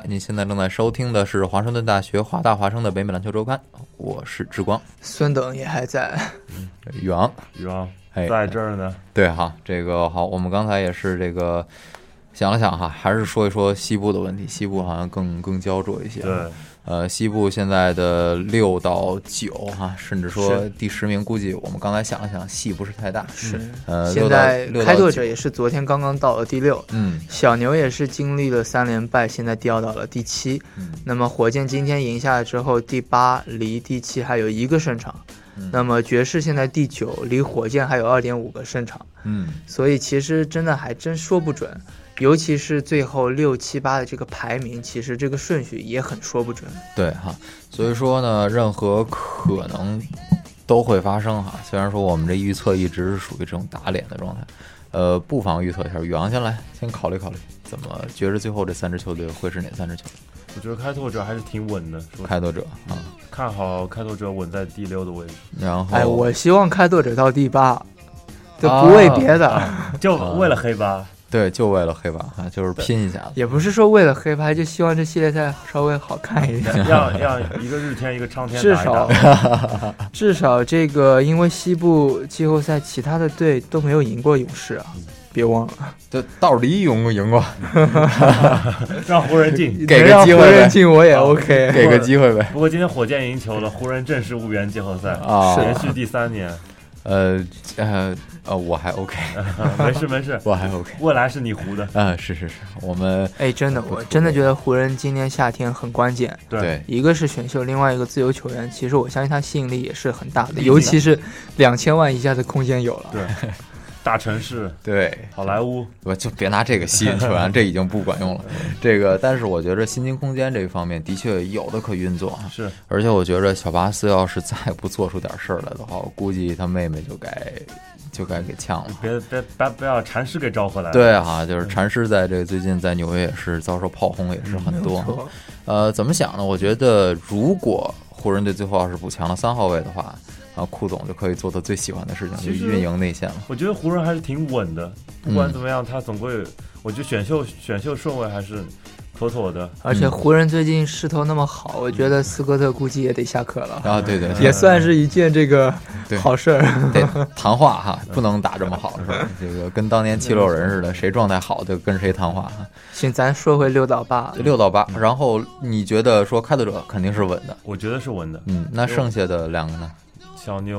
您现在正在收听的是华盛顿大学华大华生的北美篮球周刊，我是志光，孙等也还在，宇昂，宇昂哎在这儿呢。对哈，这个好，我们刚才也是这个想了想哈，还是说一说西部的问题，西部好像更更焦灼一些。对，呃，西部现在的六到九哈，甚至说第十名，估计我们刚才想了想，戏不是太大。是呃，现在开拓者也是昨天刚刚到了第六，嗯小牛也是经历了三连败，现在掉到了第七。嗯那么火箭今天赢下来之后，第八离第七还有一个胜场。嗯那么爵士现在第九，离火箭还有二点五个胜场。嗯，所以其实真的还真说不准，尤其是最后六七八的这个排名，其实这个顺序也很说不准。对哈，所以说呢，任何可能都会发生哈。虽然说我们这预测一直是属于这种打脸的状态，呃，不妨预测一下。宇昂先来，先考虑考虑，怎么觉着最后这三支球队会是哪三支球队？我觉得开拓者还是挺稳的，说开拓者啊，看好开拓者稳在第六的位置，然后哎，我希望开拓者到第八，就啊不为别的，就为了黑八。对，就为了黑八啊，就是拼一下子。也不是说为了黑牌，就希望这系列赛稍微好看一点。要要一个日天一个苍天至少，至少这个，因为西部季后赛其他的队都没有赢过勇士啊，别忘了，这到底赢过赢过？让湖人进。给个机会湖人进我也 OK。给个机会呗。不过今天火箭赢球了，湖人正式无缘季后赛，啊连续第三年。呃呃呃，我还 OK，没 事没事，我还 OK。未来是你胡的。嗯，是是是，我们哎，真的，我真的觉得湖人今年夏天很关键。对一个是选秀，另外一个自由球员，其实我相信他吸引力也是很大的，尤其是两千万以下的空间有了。对，大城市，对好莱坞，我就别拿这个吸引球员，这已经不管用了。这个，但是我觉得薪金空间这一方面的确有的可运作啊。是，而且我觉着小巴斯要是再不做出点事儿来的话，我估计他妹妹就该就该给呛了。别别别不要禅师给招回来。对啊，就是禅师在这个最近在纽约也是遭受炮轰，也是很多。错呃，怎么想呢？我觉得如果湖人队最后要是补强了三号位的话，啊，库总就可以做他最喜欢的事情，就运营内线了。我觉得湖人还是挺稳的，不嗯管怎么样，他总归，我觉得选秀选秀顺位还是妥妥的。而且湖人最近势头那么好，我觉得斯科特估计也得下课了，啊，对对，对也算是一件这个对好事儿。得谈话哈，不能打这么好是吧？这个跟当年七六人似的，谁状态好就跟谁谈话哈。行，咱说回六到八，六到八，然后你觉得说开拓者肯定是稳的，我觉得是稳的。嗯，那剩下的两个呢？小牛，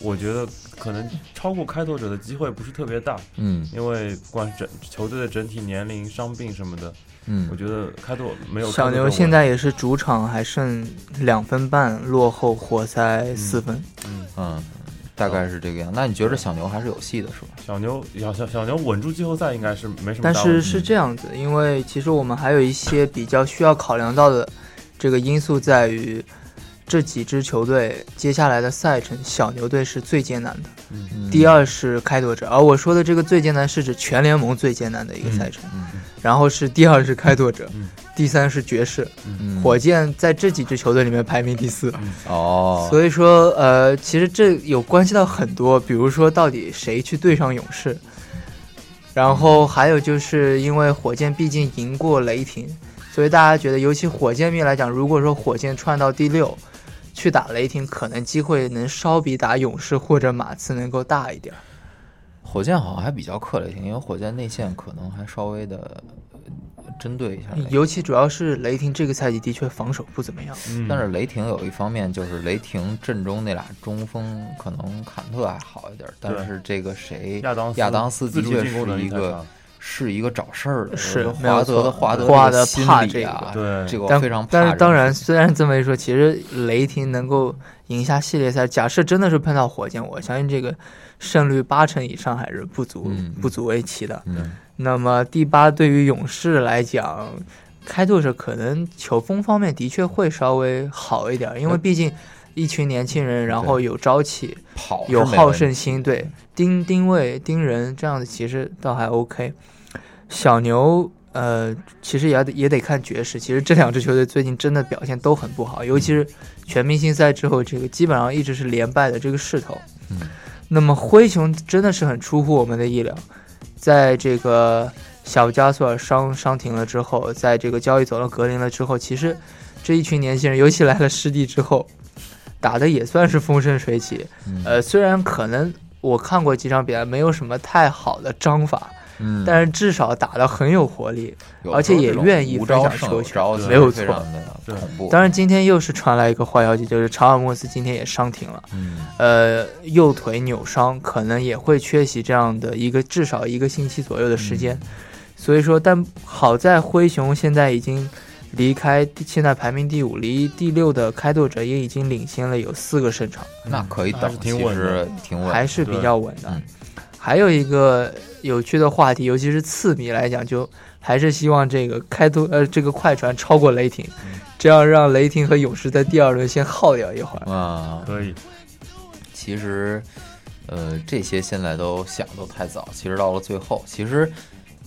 我觉得可能超过开拓者的机会不是特别大，嗯因为不管整球队的整体年龄、伤病什么的，嗯我觉得开拓没有小牛现在也是主场还剩两分半，落后活塞四分。嗯，大概是这个样。那你觉得小牛还是有戏的是吧？小牛小小小牛稳住季后赛应该是没什么但。是是这样子，因为其实我们还有一些比较需要考量到的这个因素在于。这几支球队接下来的赛程，小牛队是最艰难的，嗯第二是开拓者，而我说的这个最艰难是指全联盟最艰难的一个赛程。嗯然后是第二是开拓者，嗯第三是爵士，嗯。火箭在这几支球队里面排名第四。哦，所以说，呃，其实这有关系到很多，比如说到底谁去对上勇士，然后还有就是因为火箭毕竟赢过雷霆，所以大家觉得，尤其火箭迷来讲，如果说火箭串到第六，去打雷霆，可能机会能稍比打勇士或者马刺能够大一点。火箭好像还比较克雷霆，因为火箭内线可能还稍微的呃针对一下。尤其主要是雷霆这个赛季的确防守不怎么样。嗯但是雷霆有一方面就是雷霆阵中那俩中锋可能坎特还好一点，但是这个谁亚当斯亚当斯的确是一个是一个找事儿的，是华德的华德华德这个心怕这理啊，个这个非常怕这种但是当然，虽然这么一说，其实雷霆能够赢下系列赛，假设真的是碰到火箭，我相信这个胜率八成以上还是不足、嗯不足为奇的。嗯那么第八，对于勇士来讲，开拓者可能球风方面的确会稍微好一点，因为毕竟一群年轻人，然后有朝气，跑有好胜心，对盯盯位盯人这样子，其实倒还 OK。小牛呃，其实也得也得看爵士。其实这两支球队最近真的表现都很不好，尤其是全明星赛之后，这个基本上一直是连败的这个势头。嗯，那么灰熊真的是很出乎我们的意料，在这个小加索尔伤伤停了之后，在这个交易走了格林了之后，其实这一群年轻人，尤其来了师弟之后，打的也算是风生水起。嗯呃，虽然可能我看过几场比赛，没有什么太好的章法，嗯，但是至少打得很有活力。而且也愿意分享球权没有恐怖。当然，今天又是传来一个坏消息，就是查尔莫斯今天也伤停了，嗯，呃，右腿扭伤，可能也会缺席这样的一个至少一个星期左右的时间。嗯所以说，但好在灰熊现在已经离开第现在排名第五，离第六的开拓者也已经领先了有四个胜场，那可以等还是，挺其实稳的挺稳，还是比较稳的嗯。还有一个有趣的话题，尤其是次迷来讲，就还是希望这个开拓呃这个快船超过雷霆，嗯这样让雷霆和勇士在第二轮先耗掉一会儿。啊。可以，其实，呃，这些现在都想都太早。其实到了最后，其实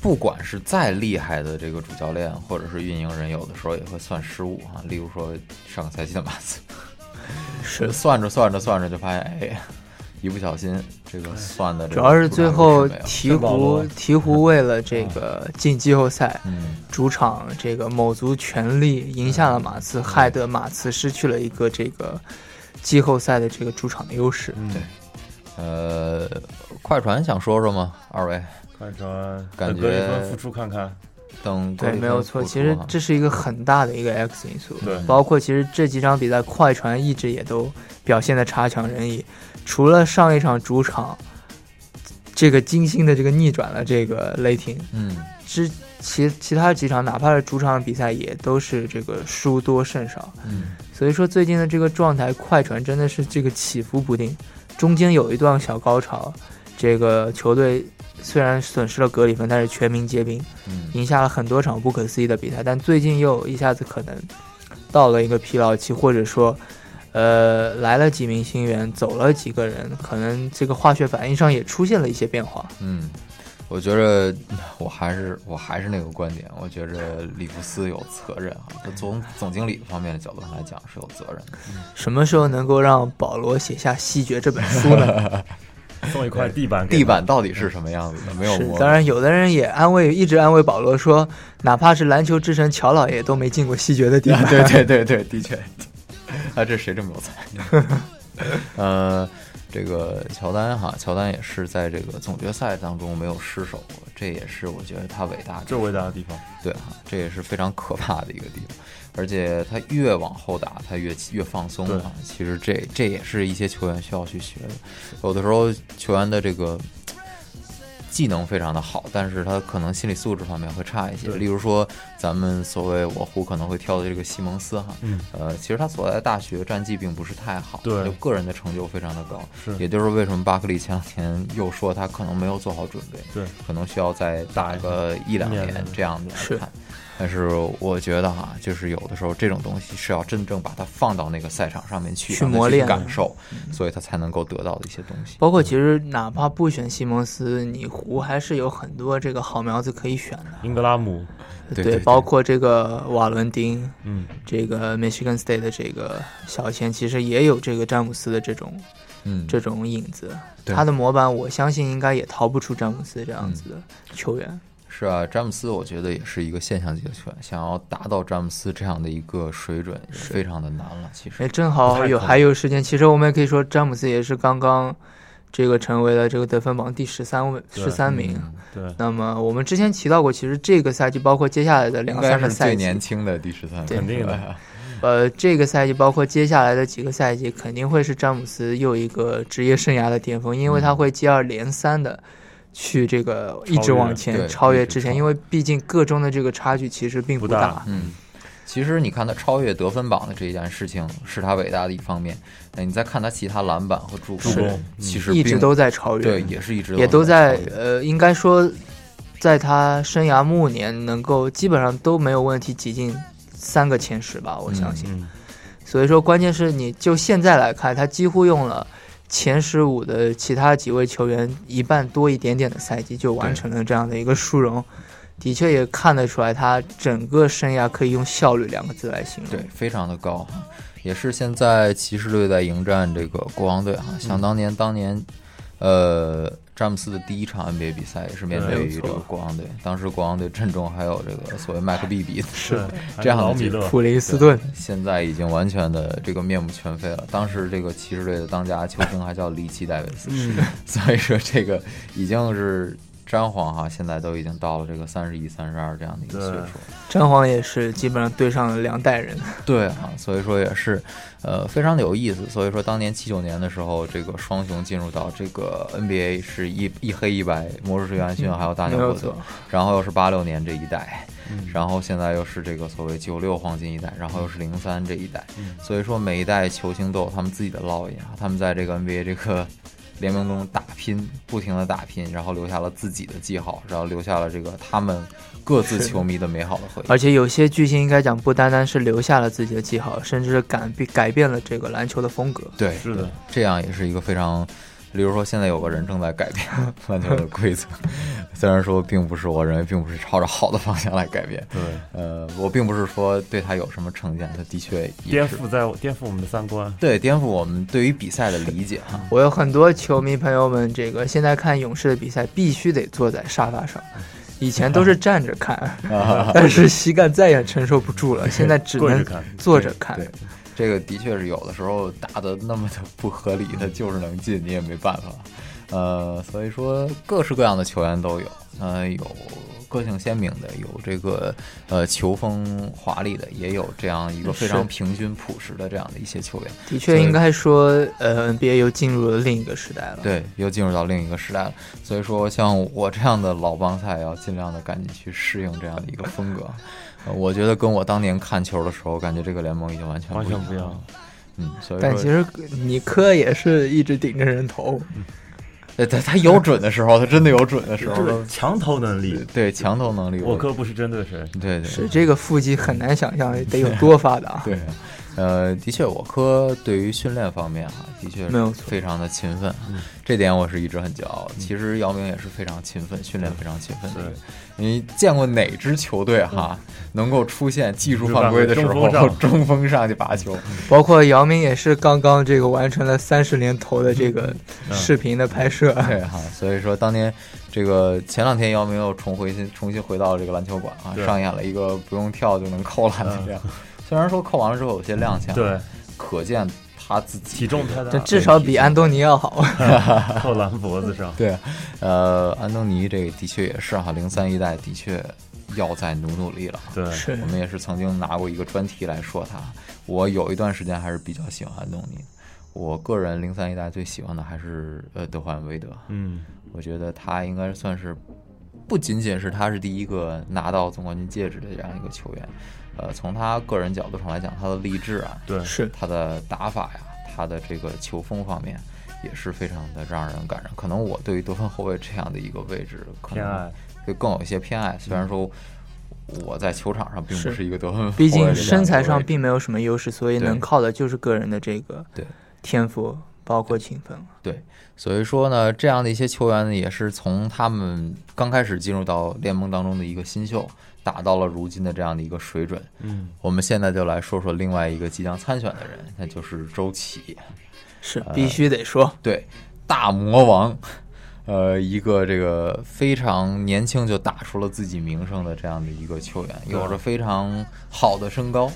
不管是再厉害的这个主教练或者是运营人，有的时候也会算失误啊。例如说上个赛季的马刺，是。算着算着算着就发现，哎，一不小心这个算的个主要是最后鹈鹕鹈鹕为了这个进季后赛，主场这个卯足全力赢下了马刺，害得马刺失去了一个这个季后赛的这个主场的优势。嗯，对呃，快船想说说吗？二位。快船感等格里觉芬复出看看，等对没有错。其实这是一个很大的一个 X 因素，对。包括其实这几场比赛，快船一直也都表现的差强人意，除了上一场主场这个精心的这个逆转了这个雷霆，嗯。之其其他几场哪怕是主场比赛也都是这个输多胜少，嗯。所以说最近的这个状态，快船真的是这个起伏不定，中间有一段小高潮，这个球队虽然损失了格里芬，但是全民皆兵，嗯赢下了很多场不可思议的比赛，但最近又一下子可能到了一个疲劳期，或者说。呃，来了几名新援，走了几个人，可能这个化学反应上也出现了一些变化。嗯，我觉着我还是我还是那个观点，我觉着里弗斯有责任啊，他从总经理方面的角度上来讲是有责任的。什么时候能够让保罗写下《西决》这本书呢？送一块地板，地板到底是什么样子的？没有是，当然，有的人也安慰，一直安慰保罗说，哪怕是篮球之神乔老爷都没进过西决的地板。对对对对，的确，啊，这谁这么有才？呃，这个乔丹哈，乔丹也是在这个总决赛当中没有失手过，这也是我觉得他伟大的最伟大的地方。对哈，这也是非常可怕的一个地方。而且他越往后打，他越越放松对啊。其实这这也是一些球员需要去学的。有的时候球员的这个技能非常的好，但是他可能心理素质方面会差一些。例如说，咱们所谓我湖可能会挑的这个西蒙斯哈，嗯，呃，其实他所在的大学战绩并不是太好，对。就个人的成就非常的高。是。也就是为什么巴克利前两天又说他可能没有做好准备，对，可能需要再打个一两年。这样子是。来看。但是我觉得哈，就是有的时候这种东西是要真正把它放到那个赛场上面去，去磨练感受，所以他才能够得到的一些东西。包括其实哪怕不选西蒙斯，你湖还是有很多这个好苗子可以选的。英格拉姆，对对对包括这个瓦伦丁，嗯，这个 Michigan State 的这个小前，其实也有这个詹姆斯的这种嗯，这种影子。对他的模板，我相信应该也逃不出詹姆斯这样子的球员。是啊，詹姆斯我觉得也是一个现象级的球员，想要达到詹姆斯这样的一个水准，也非常的难了。其实哎，，正好有还有时间，其实我们也可以说，詹姆斯也是刚刚这个成为了这个得分榜第十三位十三名。嗯对，那么我们之前提到过，其实这个赛季包括接下来的两三个赛季，最年轻的第十三对。肯定的。呃，这个赛季包括接下来的几个赛季，肯定会是詹姆斯又一个职业生涯的巅峰，因为他会接二连三的去这个一直往前超越之前，因为毕竟各中的这个差距其实并大。不大。嗯，其实你看他超越得分榜的这一件事情是他伟大的一方面，那你再看他其他篮板和助攻助攻，其实一直都在超越，对，也是一直也都在呃，应该说，在他生涯末年能够基本上都没有问题挤进三个前十吧，我相信。嗯，所以说，关键是你就现在来看，他几乎用了前十五的其他几位球员一半多一点点的赛季，就完成了这样的一个殊荣。的确也看得出来，他整个生涯可以用效率两个字来形容。对，非常的高，也是现在骑士队在迎战这个国王队哈。想当年，当年，呃，詹姆斯的第一场 NBA 比赛也是面对对于这个国王队，当时国王队阵中还有这个所谓麦克毕比，是。这样的普林斯顿，现在已经完全的这个面目全非了。当时这个骑士队的当家球星还叫里奇戴维斯，嗯。所以说这个已经是詹皇哈，现在都已经到了这个三十一、三十二这样的一个岁数。詹皇也是基本上对上了两代人。对啊，所以说也是，呃，非常的有意思。所以说当年七九年的时候，这个双雄进入到这个 NBA 是一一黑一白，魔术师约翰逊还有大牛国队错，然后又是八六年这一代，然后现在又是这个所谓九六黄金一代，然后又是零三这一代，所以说每一代球星都有他们自己的烙印啊，他们在这个 NBA 这个联盟中打拼，不停的打拼，然后留下了自己的记号，然后留下了这个他们各自球迷的美好的回忆。而且有些巨星应该讲，不单单是留下了自己的记号，甚至是改变改变了这个篮球的风格。对，是的，这样也是一个非常，比如说现在有个人正在改变 篮球的规则，虽然说并不是我认为并不是朝着好的方向来改变，对，呃，我并不是说对他有什么成见，他的确颠覆在颠覆我们的三观。对颠覆我们对于比赛的理解哈。我有很多球迷朋友们，这个现在看勇士的比赛必须得坐在沙发上，以前都是站着看，但是膝盖再也承受不住了，现在只能跪着看坐着看。对，这个的确是有的时候打的那么的不合理，他 就是能进，你也没办法。呃，所以说各式各样的球员都有，呃，有个性鲜明的，有这个呃球风华丽的，也有这样一个非常平均朴实的这样的一些球员。的确，应该说，呃，NBA 又进入了另一个时代了。对，又进入到另一个时代了。所以说，像我这样的老帮菜，要尽量的赶紧去适应这样的一个风格。呃我觉得跟我当年看球的时候，感觉这个联盟已经完全完全不一样了。嗯，所以但其实你科也是一直顶着人头，嗯。他他有准的时候，他真的有准的时候。就是强投能力，对强投能力，我科不是针对谁，对对。是这个腹肌很难想象得有多发达。对，呃，的确，我科对于训练方面啊，的确没有非常的勤奋，这点我是一直很骄傲。其实姚明也是非常勤奋，训练非常勤奋的。你见过哪支球队哈能够出现技术犯规的时候中锋上 中锋上去拔球？包括姚明也是刚刚这个完成了三十连投的这个视频的拍摄。对哈，所以说当年这个前两天姚明又重回新重新回到这个篮球馆啊，上演了一个不用跳就能扣篮的这样。虽然说扣完了之后有些踉跄，对，可见他自己体重太大这，至少比安东尼要好。扣篮脖子上。对，呃，安东尼这个的确也是哈，零三一代的确要再努努力了。对，我们也是曾经拿过一个专题来说他。我有一段时间还是比较喜欢安东尼，我个人零三一代最喜欢的还是呃德怀恩韦德。嗯，我觉得他应该算是不仅仅是他是第一个拿到总冠军戒指的这样一个球员，呃，从他个人角度上来讲，他的励志啊，对，是他的打法呀，他的这个球风方面也是非常的让人感人。可能我对于得分后卫这样的一个位置，可能偏爱会更有一些偏爱。虽然说我在球场上并不是是一个得分毕竟身材上并没有什么优势，所以能靠的就是个人的这个对天赋，包括勤奋。对，所以说呢，这样的一些球员呢，也是从他们刚开始进入到联盟当中的一个新秀，打到了如今的这样的一个水准。嗯，我们现在就来说说另外一个即将参选的人，那就是周琦。呃是必须得说，对，大魔王，呃，一个这个非常年轻就打出了自己名声的这样的一个球员，有着非常好的身高，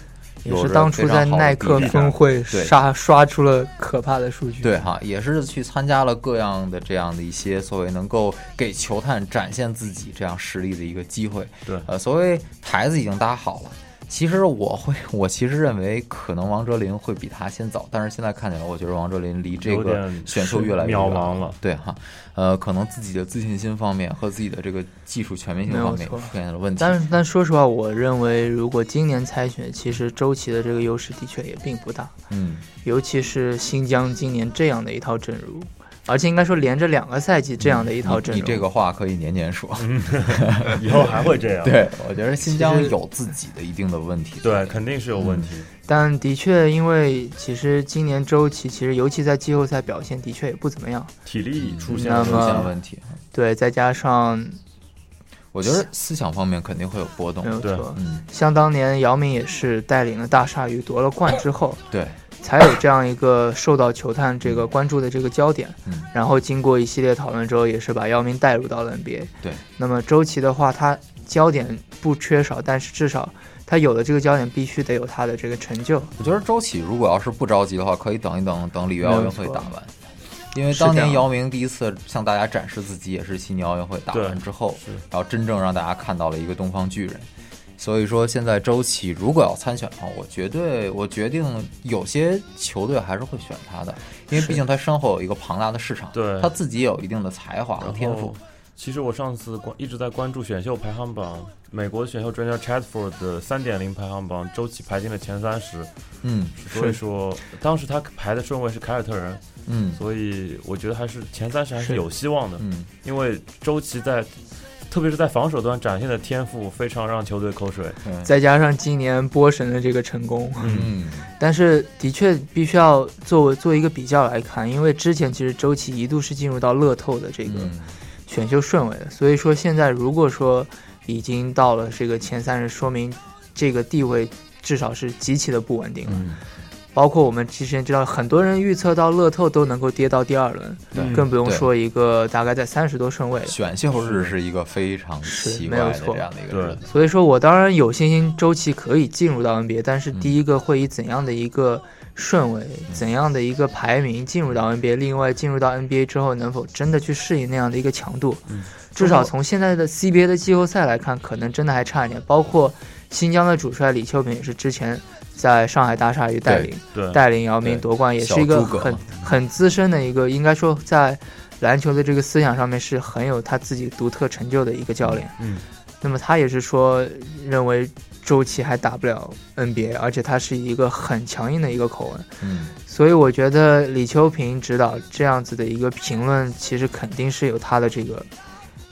也是当初在耐克峰会对刷刷出了可怕的数据。对哈，也是去参加了各样的这样的一些所谓能够给球探展现自己这样实力的一个机会。对呃，所谓台子已经搭好了。其实我会，我其实认为可能王哲林会比他先走，但是现在看起来，我觉得王哲林离这个选秀越来越远渺茫了对哈，呃，可能自己的自信心方面和自己的这个技术全面性方面出现了问题。但是但说实话，我认为如果今年参选，其实周琦的这个优势的确也并不大，嗯，尤其是新疆今年这样的一套阵容，而且应该说连着两个赛季这样的一套阵容，你你这个话可以年年说。以后还会这样。对，我觉得新疆有自己的一定的问题。对，肯定是有问题。但的确，因为其实今年周琦其实尤其在季后赛表现的确也不怎么样，体力出现了出现问题。对，再加上我觉得思想方面肯定会有波动对没有错，嗯，像当年姚明也是带领了大鲨鱼夺了冠之后，对，才有这样一个受到球探这个关注的这个焦点。嗯然后经过一系列讨论之后，也是把姚明带入到了 NBA。对，那么周琦的话，他焦点不缺少，但是至少他有了这个焦点，必须得有他的这个成就。我觉得周琦如果要是不着急的话，可以等一等，等里约奥运会打完。因为当年姚明第一次向大家展示自己，也是悉尼奥运会打完之后，然后真正让大家看到了一个东方巨人。所以说，现在周琦如果要参选的话，我绝对我决定有些球队还是会选他的，因为毕竟他身后有一个庞大的市场，对他自己也有一定的才华和天赋。其实我上次关一直在关注选秀排行榜，美国的选秀专家 Chatford 的三点零排行榜，周琦排进了前三十。嗯，所以说当时他排的顺位是凯尔特人。嗯，所以我觉得还是前三十还是有希望的。嗯，因为周琦在，特别是在防守端展现的天赋，非常让球队口水。再加上今年波神的这个成功，嗯，但是的确必须要做做一个比较来看，因为之前其实周琦一度是进入到乐透的这个选秀顺位的，所以说现在如果说已经到了这个前三十，说明这个地位至少是极其的不稳定了。嗯包括我们之前知道，很多人预测到乐透都能够跌到第二轮，对更不用说一个大概在三十多顺位的选秀日是一个非常奇怪的这样的一个日子。所以说我当然有信心周琦可以进入到 NBA，但是第一个会以怎样的一个顺位、怎样的一个排名进入到 NBA？另外进入到 NBA 之后，能否真的去适应那样的一个强度？至少从现在的 CBA 的季后赛来看，可能真的还差一点。包括新疆的主帅李秋平也是之前。在上海大鲨鱼带领带领姚明夺冠，也是一个很很资深的一个，应该说在篮球的这个思想上面是很有他自己独特成就的一个教练。嗯，那么他也是说认为周琦还打不了 NBA，而且他是一个很强硬的一个口吻。嗯，所以我觉得李秋平指导这样子的一个评论，其实肯定是有他的这个。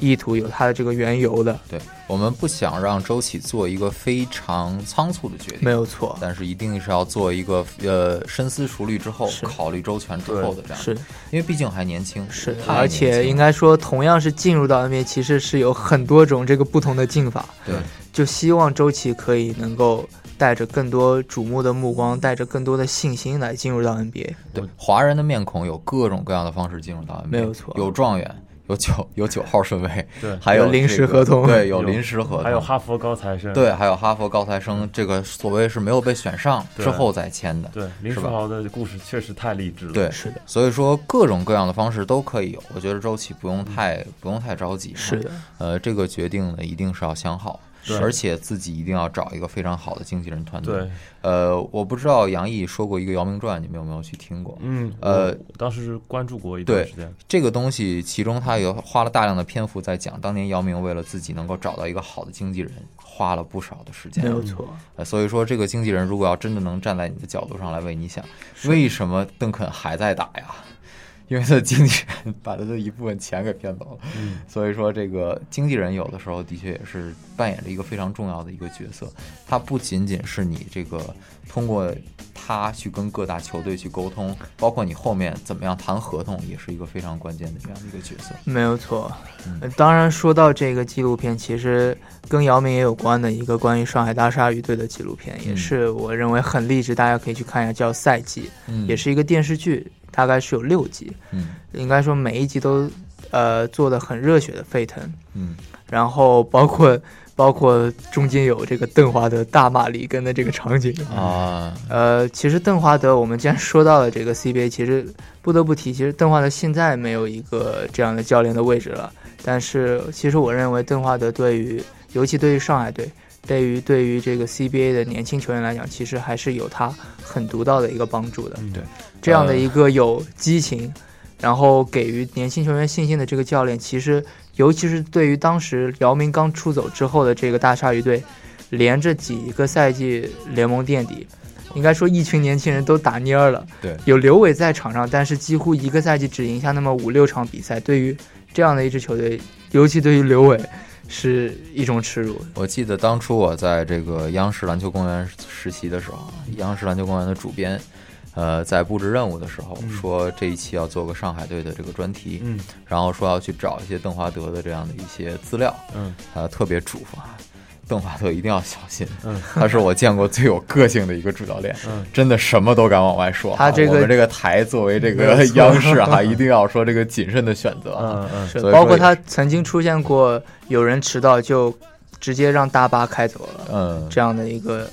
意图有它的这个缘由的，对我们不想让周琦做一个非常仓促的决定，没有错，但是一定是要做一个呃深思熟虑之后，考虑周全之后的这样，是。因为毕竟还年轻，是，而且应该说同样是进入到 NBA，其实是有很多种这个不同的进法，对，就希望周琦可以能够带着更多瞩目的目光，带着更多的信心来进入到 NBA，对，华人的面孔有各种各样的方式进入到 NBA，没有错，有状元。有九 有九号顺位，对，还有临时合同，对，有临时合同，还有哈佛高材生，对，还有哈佛高材生，这个所谓是没有被选上之后再签的，对，林书豪的故事确实太励志了，对，是的，所以说各种各样的方式都可以有，我觉得周琦不用太不用太着急，是的，呃，这个决定呢一定是要想好。而且自己一定要找一个非常好的经纪人团队。对，呃，我不知道杨毅说过一个《姚明传》，你们有没有去听过？嗯，呃，当时关注过一段时间。这个东西，其中他有花了大量的篇幅在讲，当年姚明为了自己能够找到一个好的经纪人，花了不少的时间。没有错。呃，所以说这个经纪人如果要真的能站在你的角度上来为你想，为什么邓肯还在打呀？因为他的经纪人把他的一部分钱给骗走了，嗯，所以说这个经纪人有的时候的确也是扮演着一个非常重要的一个角色。他不仅仅是你这个通过他去跟各大球队去沟通，包括你后面怎么样谈合同，也是一个非常关键的这样的一个角色。没有错。当然说到这个纪录片，其实跟姚明也有关的一个关于上海大鲨鱼队的纪录片，也是我认为很励志，大家可以去看一下，叫《赛季》，也是一个电视剧。大概是有六集，嗯，应该说每一集都，呃，做的很热血的沸腾，嗯，然后包括包括中间有这个邓华德大骂里根的这个场景。啊，呃，其实邓华德我们既然说到了这个 CBA，其实不得不提，其实邓华德现在没有一个这样的教练的位置了，但是其实我认为邓华德对于，尤其对于上海队。对于对于这个 CBA 的年轻球员来讲，其实还是有他很独到的一个帮助的。对，这样的一个有激情，然后给予年轻球员信心的这个教练，其实尤其是对于当时姚明刚出走之后的这个大鲨鱼队，连着几个赛季联盟垫底，应该说一群年轻人都打蔫儿了。对，有刘伟在场上，但是几乎一个赛季只赢下那么五六场比赛，对于这样的一支球队，尤其对于刘伟。是一种耻辱。我记得当初我在这个央视篮球公园实习的时候，央视篮球公园的主编，呃，在布置任务的时候说这一期要做个上海队的这个专题，嗯，然后说要去找一些邓华德的这样的一些资料，嗯，呃，特别嘱咐啊，邓华德一定要小心，嗯他是我见过最有个性的一个主教练，嗯真的什么都敢往外说。他这个我们这个台作为这个央视哈，一定要说这个谨慎的选择。嗯嗯，包括他曾经出现过有人迟到就直接让大巴开走了嗯，这样的一个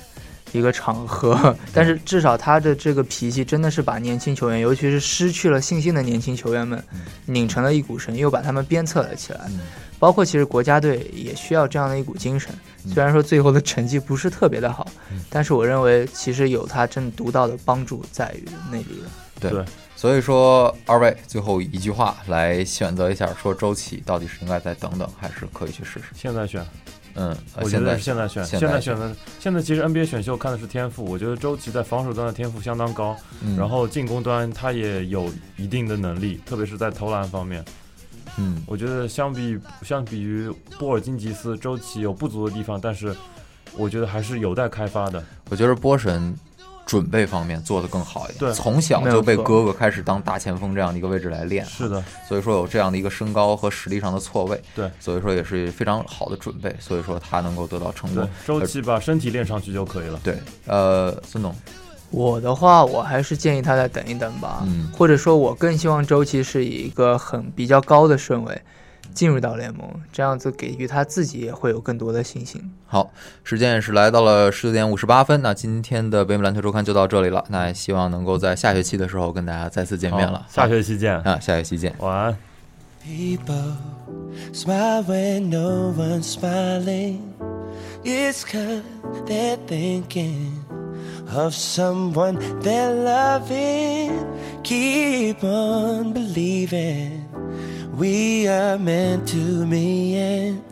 一个场合，但是至少他的这个脾气真的是把年轻球员，尤其是失去了信心的年轻球员们拧成了一股绳，又把他们鞭策了起来。嗯包括其实国家队也需要这样的一股精神，虽然说最后的成绩不是特别的好，但是我认为其实有他真独到的帮助在于那里了。对对所以说二位最后一句话来选择一下，说周琦到底是应该再等等，还是可以去试试？现在选，嗯，呃我觉得是现在选，现在现在选的，现在其实 NBA 选秀看的是天赋，我觉得周琦在防守端的天赋相当高，嗯然后进攻端他也有一定的能力，特别是在投篮方面。嗯我觉得相比相比于波尔津吉斯，周琦有不足的地方，但是我觉得还是有待开发的。我觉得波神准备方面做得更好一点，对从小就被哥哥开始当大前锋这样的一个位置来练，是的，所以说有这样的一个身高和实力上的错位，对。所以说也是非常好的准备，所以说他能够得到成功。，周琦把身体练上去就可以了。对，呃，孙总，我的话，我还是建议他再等一等吧，嗯。或者说，我更希望周琦是以一个很比较高的顺位进入到联盟，这样子给予他自己也会有更多的信心。好，时间也是来到了十九点五十八分，那今天的北美篮球周刊就到这里了，那也希望能够在下学期的时候跟大家再次见面了，下学期见，啊，下学期见。晚安。People smile when no one's smiling. It's cause they're thinking of someone they're loving. Keep on believing we are meant to be, and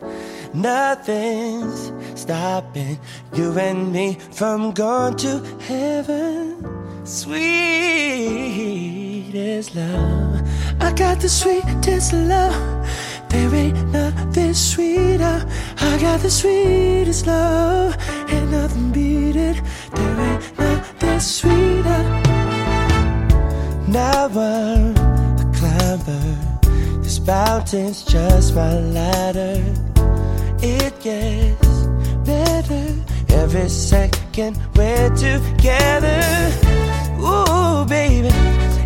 nothing's stopping you and me from going to heaven. Sweet as love. I got the sweetest love. There ain't nothing sweeter. I got the sweetest love. and nothing beat it. There ain't nothing sweeter. I'm a climber. This mountain's just my ladder. It gets better every second we're together. Ooh, baby,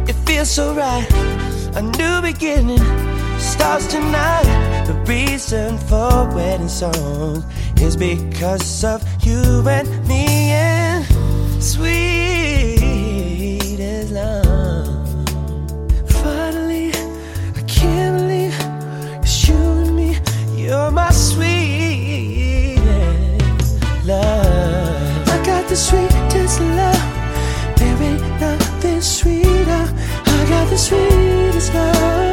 it feels so right. A new beginning starts tonight. The reason for wedding songs is because of you and me and sweet the sweetest love. There ain't nothing sweeter. I got the sweetest love.